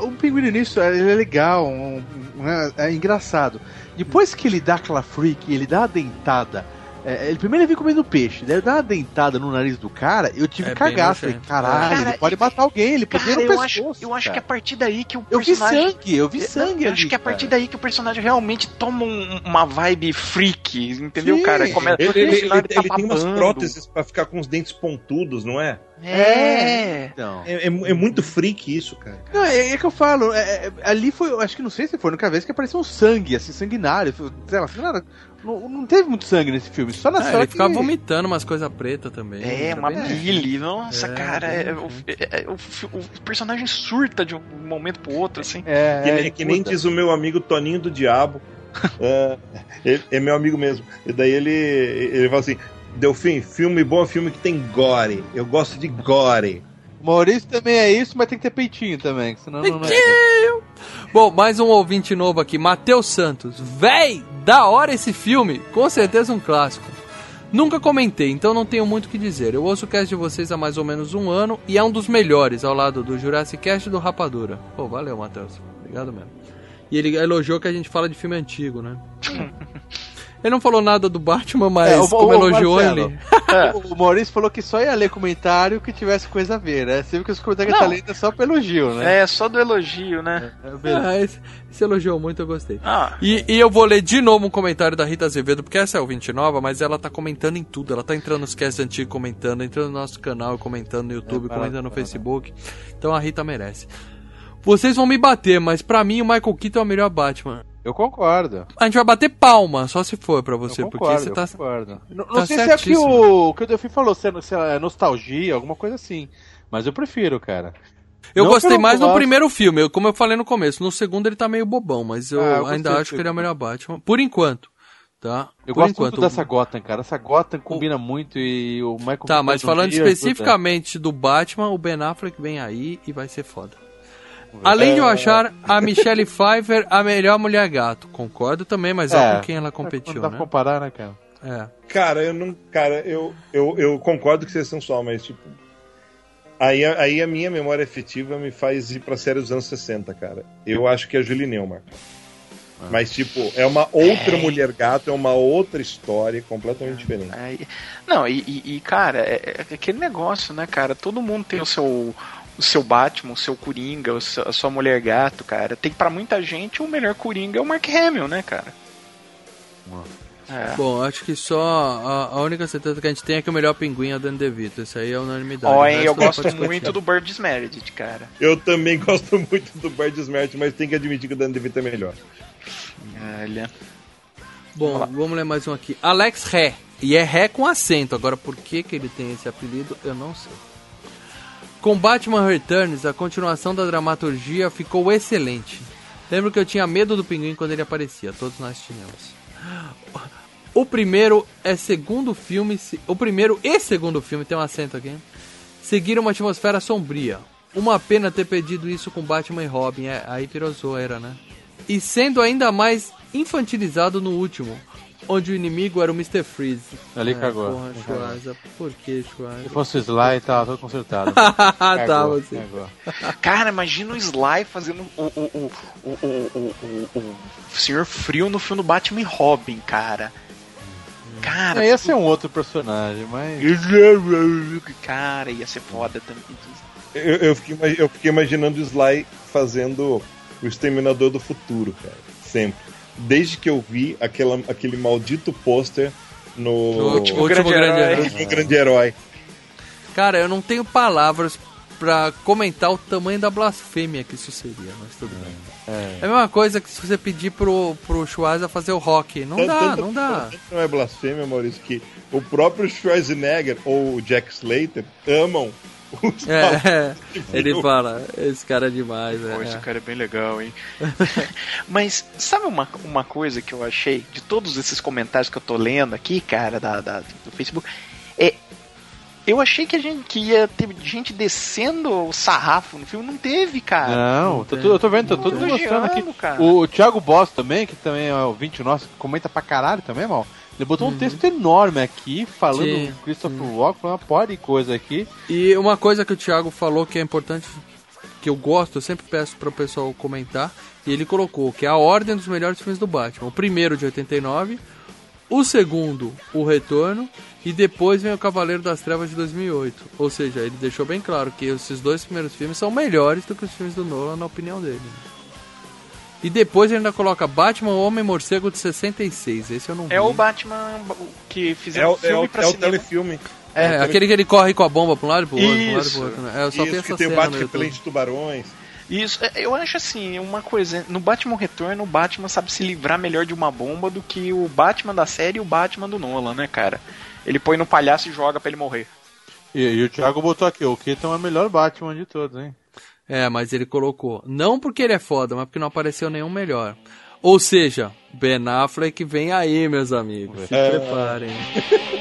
O pinguim no início ele é legal, um- um- é, é engraçado. Depois que ele dá aquela freak, ele dá a dentada. É, ele primeiro ele vem comendo peixe, daí ele dá uma dentada no nariz do cara, eu tive É cagaço. Falei, caralho, Cara, ele pode matar alguém, ele pode Cara, no eu acho, pescoço, eu acho que é a partir daí que o Eu vi personagem. sangue, eu vi sangue eu ali, acho que é a partir cara. daí que o personagem realmente toma um- uma vibe freak, entendeu, Sim. cara? Começa, Ele, ele- ele- tá ele tem umas próteses pra ficar com os dentes pontudos, não é? É. Então. É, é- é muito freak isso, cara. Não, é, é que eu falo, é- é- ali foi, eu acho que não sei se foi a única vez que apareceu um sangue, assim, sanguinário. Foi- Sei lá, nada, não, não teve muito sangue nesse filme, só na É, ele que... ficava vomitando umas coisas pretas também. É, uma bile, nossa, É, cara, é, o, é- o o personagem surta de um momento pro outro, assim. É, Que, é, nem- que nem diz o meu amigo Toninho do Diabo. [LAUGHS] é, ele- é meu amigo mesmo. E daí ele, ele fala assim: Delfim, filme bom é filme que tem gore. Eu gosto de gore. Maurício também é isso, mas tem que ter peitinho também, senão não, não é. Bom, mais um ouvinte novo aqui, Matheus Santos. Véi, da hora esse filme, com certeza um clássico. Nunca comentei, então não tenho muito o que dizer. Eu ouço o cast de vocês há mais ou menos um ano e é um dos melhores, ao lado do Jurassic Cast e do Rapadura. Pô, valeu, Matheus. Obrigado mesmo. E ele elogiou que a gente fala de filme antigo, né? [LAUGHS] ele não falou nada do Batman, mas É, o- como o- o elogiou Marcelo, ele. [LAUGHS] O Maurício falou que só ia ler comentário que tivesse coisa a ver, né? Você viu que os comentários que Não. ele tá lendo é só pelo elogio, né? É, só do elogio, né? É, beleza. Ah, esse, esse elogiou muito, eu gostei. Ah, E, e eu vou ler de novo um comentário da Rita Azevedo, porque essa é ouvinte nova, mas ela tá comentando em tudo. Ela tá entrando nos casts antigos comentando, entrando no nosso canal comentando no YouTube, É, comentando no bacana. Facebook. Então a Rita merece. Vocês vão me bater, mas pra mim o Michael Keaton é o melhor Batman. Eu concordo. A gente vai bater palma, só se for pra você, eu porque concordo, você eu tá. concordo. Não, tá não sei se é o que certíssimo. o, o que o Delfim falou, se é, se é nostalgia, alguma coisa assim. Mas eu prefiro, cara. Eu Não gostei eu mais no primeiro filme, eu- como eu falei no começo. No segundo ele tá meio bobão, mas eu, Ah, eu ainda acho que ele é o melhor Batman. Por enquanto. Tá? Eu Por gosto enquanto. muito dessa Gotham, cara. Essa Gotham combina muito e o Michael Tá, mas um falando dia, especificamente do Batman, o Ben Affleck vem aí e vai ser foda. Além de eu É. achar a Michelle [LAUGHS] Pfeiffer a melhor mulher gato. Concordo também, mas é É, com quem ela Não competiu, dá pra né? comparar, né, cara? É. Cara, eu não. Cara, eu, eu, eu concordo que seja sensual, mas tipo. Aí, aí a minha memória efetiva me faz ir pra série dos anos 60, cara. Eu acho que é a Julie Neumann. Mas, tipo, é uma outra mulher gato, é uma outra história completamente diferente. é, não, e, e- e, cara, é, é aquele negócio, né, cara? Todo mundo tem o seu, o seu Batman, o seu Coringa, a sua mulher gato, cara. Tem pra muita gente o melhor Coringa é o Mark Hamill, né, cara? É. Bom, acho que só a, a única certeza que a gente tem é que o melhor pinguim é o Dan DeVito. Isso aí é unanimidade. Ó, O hein, eu [LAUGHS] gosto muito do Birds Meredith, cara. Eu também gosto muito do Bard Smart, mas tem que admitir que o Dan DeVito é melhor. Olha. Bom, vamos ler mais um aqui. Alex Ré. E é Ré com acento. Agora, por que, que ele tem esse apelido, eu não sei. Com Batman Returns, a continuação da dramaturgia ficou excelente. Lembro que eu tinha medo do pinguim quando ele aparecia. Todos nós tínhamos. O primeiro é segundo filme. O primeiro e segundo filme, tem um acento aqui. Seguiram uma atmosfera sombria. Uma pena ter pedido isso com Batman e Robin. É, aí virou zoeira, né? E sendo ainda mais infantilizado no último, onde o inimigo era o Mr. Freeze. Ali é, cagou. Porra. Schwarza, por que Schwarza? Se fosse o Sly, tava todo consertado. [LAUGHS] Tá, Cagou, você. cagou. Cara, imagina o Sly fazendo o, o, o, o, o, o, o, o Senhor Frio no filme do Batman e Robin, cara. Cara, É, ia ser um outro personagem, mas. cara, ia ser foda também. Eu, eu, fiquei, eu fiquei imaginando o Sly fazendo o Exterminador do Futuro, cara. Sempre. Desde que eu vi aquela, aquele maldito pôster no O último, Grande último grande Herói. herói. Último Grande Herói. Cara, eu não tenho palavras pra comentar o tamanho da blasfêmia que isso seria, mas tudo bem. É. É a mesma coisa que se você pedir pro, pro Schwarza fazer o rock. Não Tanto- dá, tanto- não dá. Não é blasfêmia, Maurício, que o próprio Schwarzenegger ou o Jack Slater amam. É, ele fala, esse cara é demais, esse é. cara é bem legal, hein? [LAUGHS] Mas sabe uma, uma coisa que eu achei de todos esses comentários que eu tô lendo aqui, cara, da, da- do Facebook? É. Eu achei que a gente que ia ter gente descendo o sarrafo no filme, não teve, cara. Não, tá tudo- eu tô vendo, tá tudo Tô mostrando aqui. cara. O Thiago Boss também, que também é o 20 nosso, que comenta pra caralho também, mal. Ele botou um texto enorme aqui, falando Sim, do Christopher Walken, falando uma porra de coisa aqui. E uma coisa que o Thiago falou que é importante, que eu gosto, eu sempre peço para o pessoal comentar, e ele colocou que é a ordem dos melhores filmes do Batman. O primeiro de 89, o segundo, O Retorno, e depois vem o Cavaleiro das Trevas de 2008. Ou seja, ele deixou bem claro que esses dois primeiros filmes são melhores do que os filmes do Nolan, na opinião dele. E depois ele ainda coloca Batman o Homem Morcego de 66. Esse eu não vi. É o Batman que É fizeram o, filme é o, pra é o cinema. telefilme. É, o tele- aquele que ele corre com a bomba pra um lado e pro outro, pra um lado e Isso. pro outro, né? É, eu só Isso, essa que tem o YouTube. repelente de tubarões. Isso, é, eu acho assim, uma coisa, no Batman Retorno, o Batman sabe se livrar melhor de uma bomba do que o Batman da série e o Batman do Nolan, né, cara? Ele põe no palhaço e joga pra ele morrer. E, e o Thiago botou aqui, o Keaton é o melhor Batman de todos, hein? É, mas ele colocou. Não porque ele é foda, mas porque não apareceu nenhum melhor. Ou seja, Ben Affleck vem aí, meus amigos. Se É. preparem. [LAUGHS]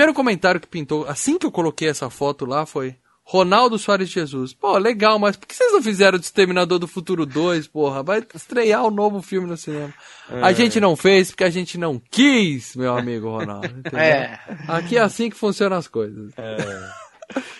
primeiro comentário que pintou, assim que eu coloquei essa foto lá, foi Ronaldo Soares de Jesus. Pô, legal, mas por que vocês não fizeram o Exterminador do Futuro 2, porra? Vai estrear o um novo filme no cinema. É. A gente não fez porque a gente não quis, meu amigo Ronaldo. [LAUGHS] Entendeu? É. Aqui é assim que funcionam as coisas. É. [LAUGHS]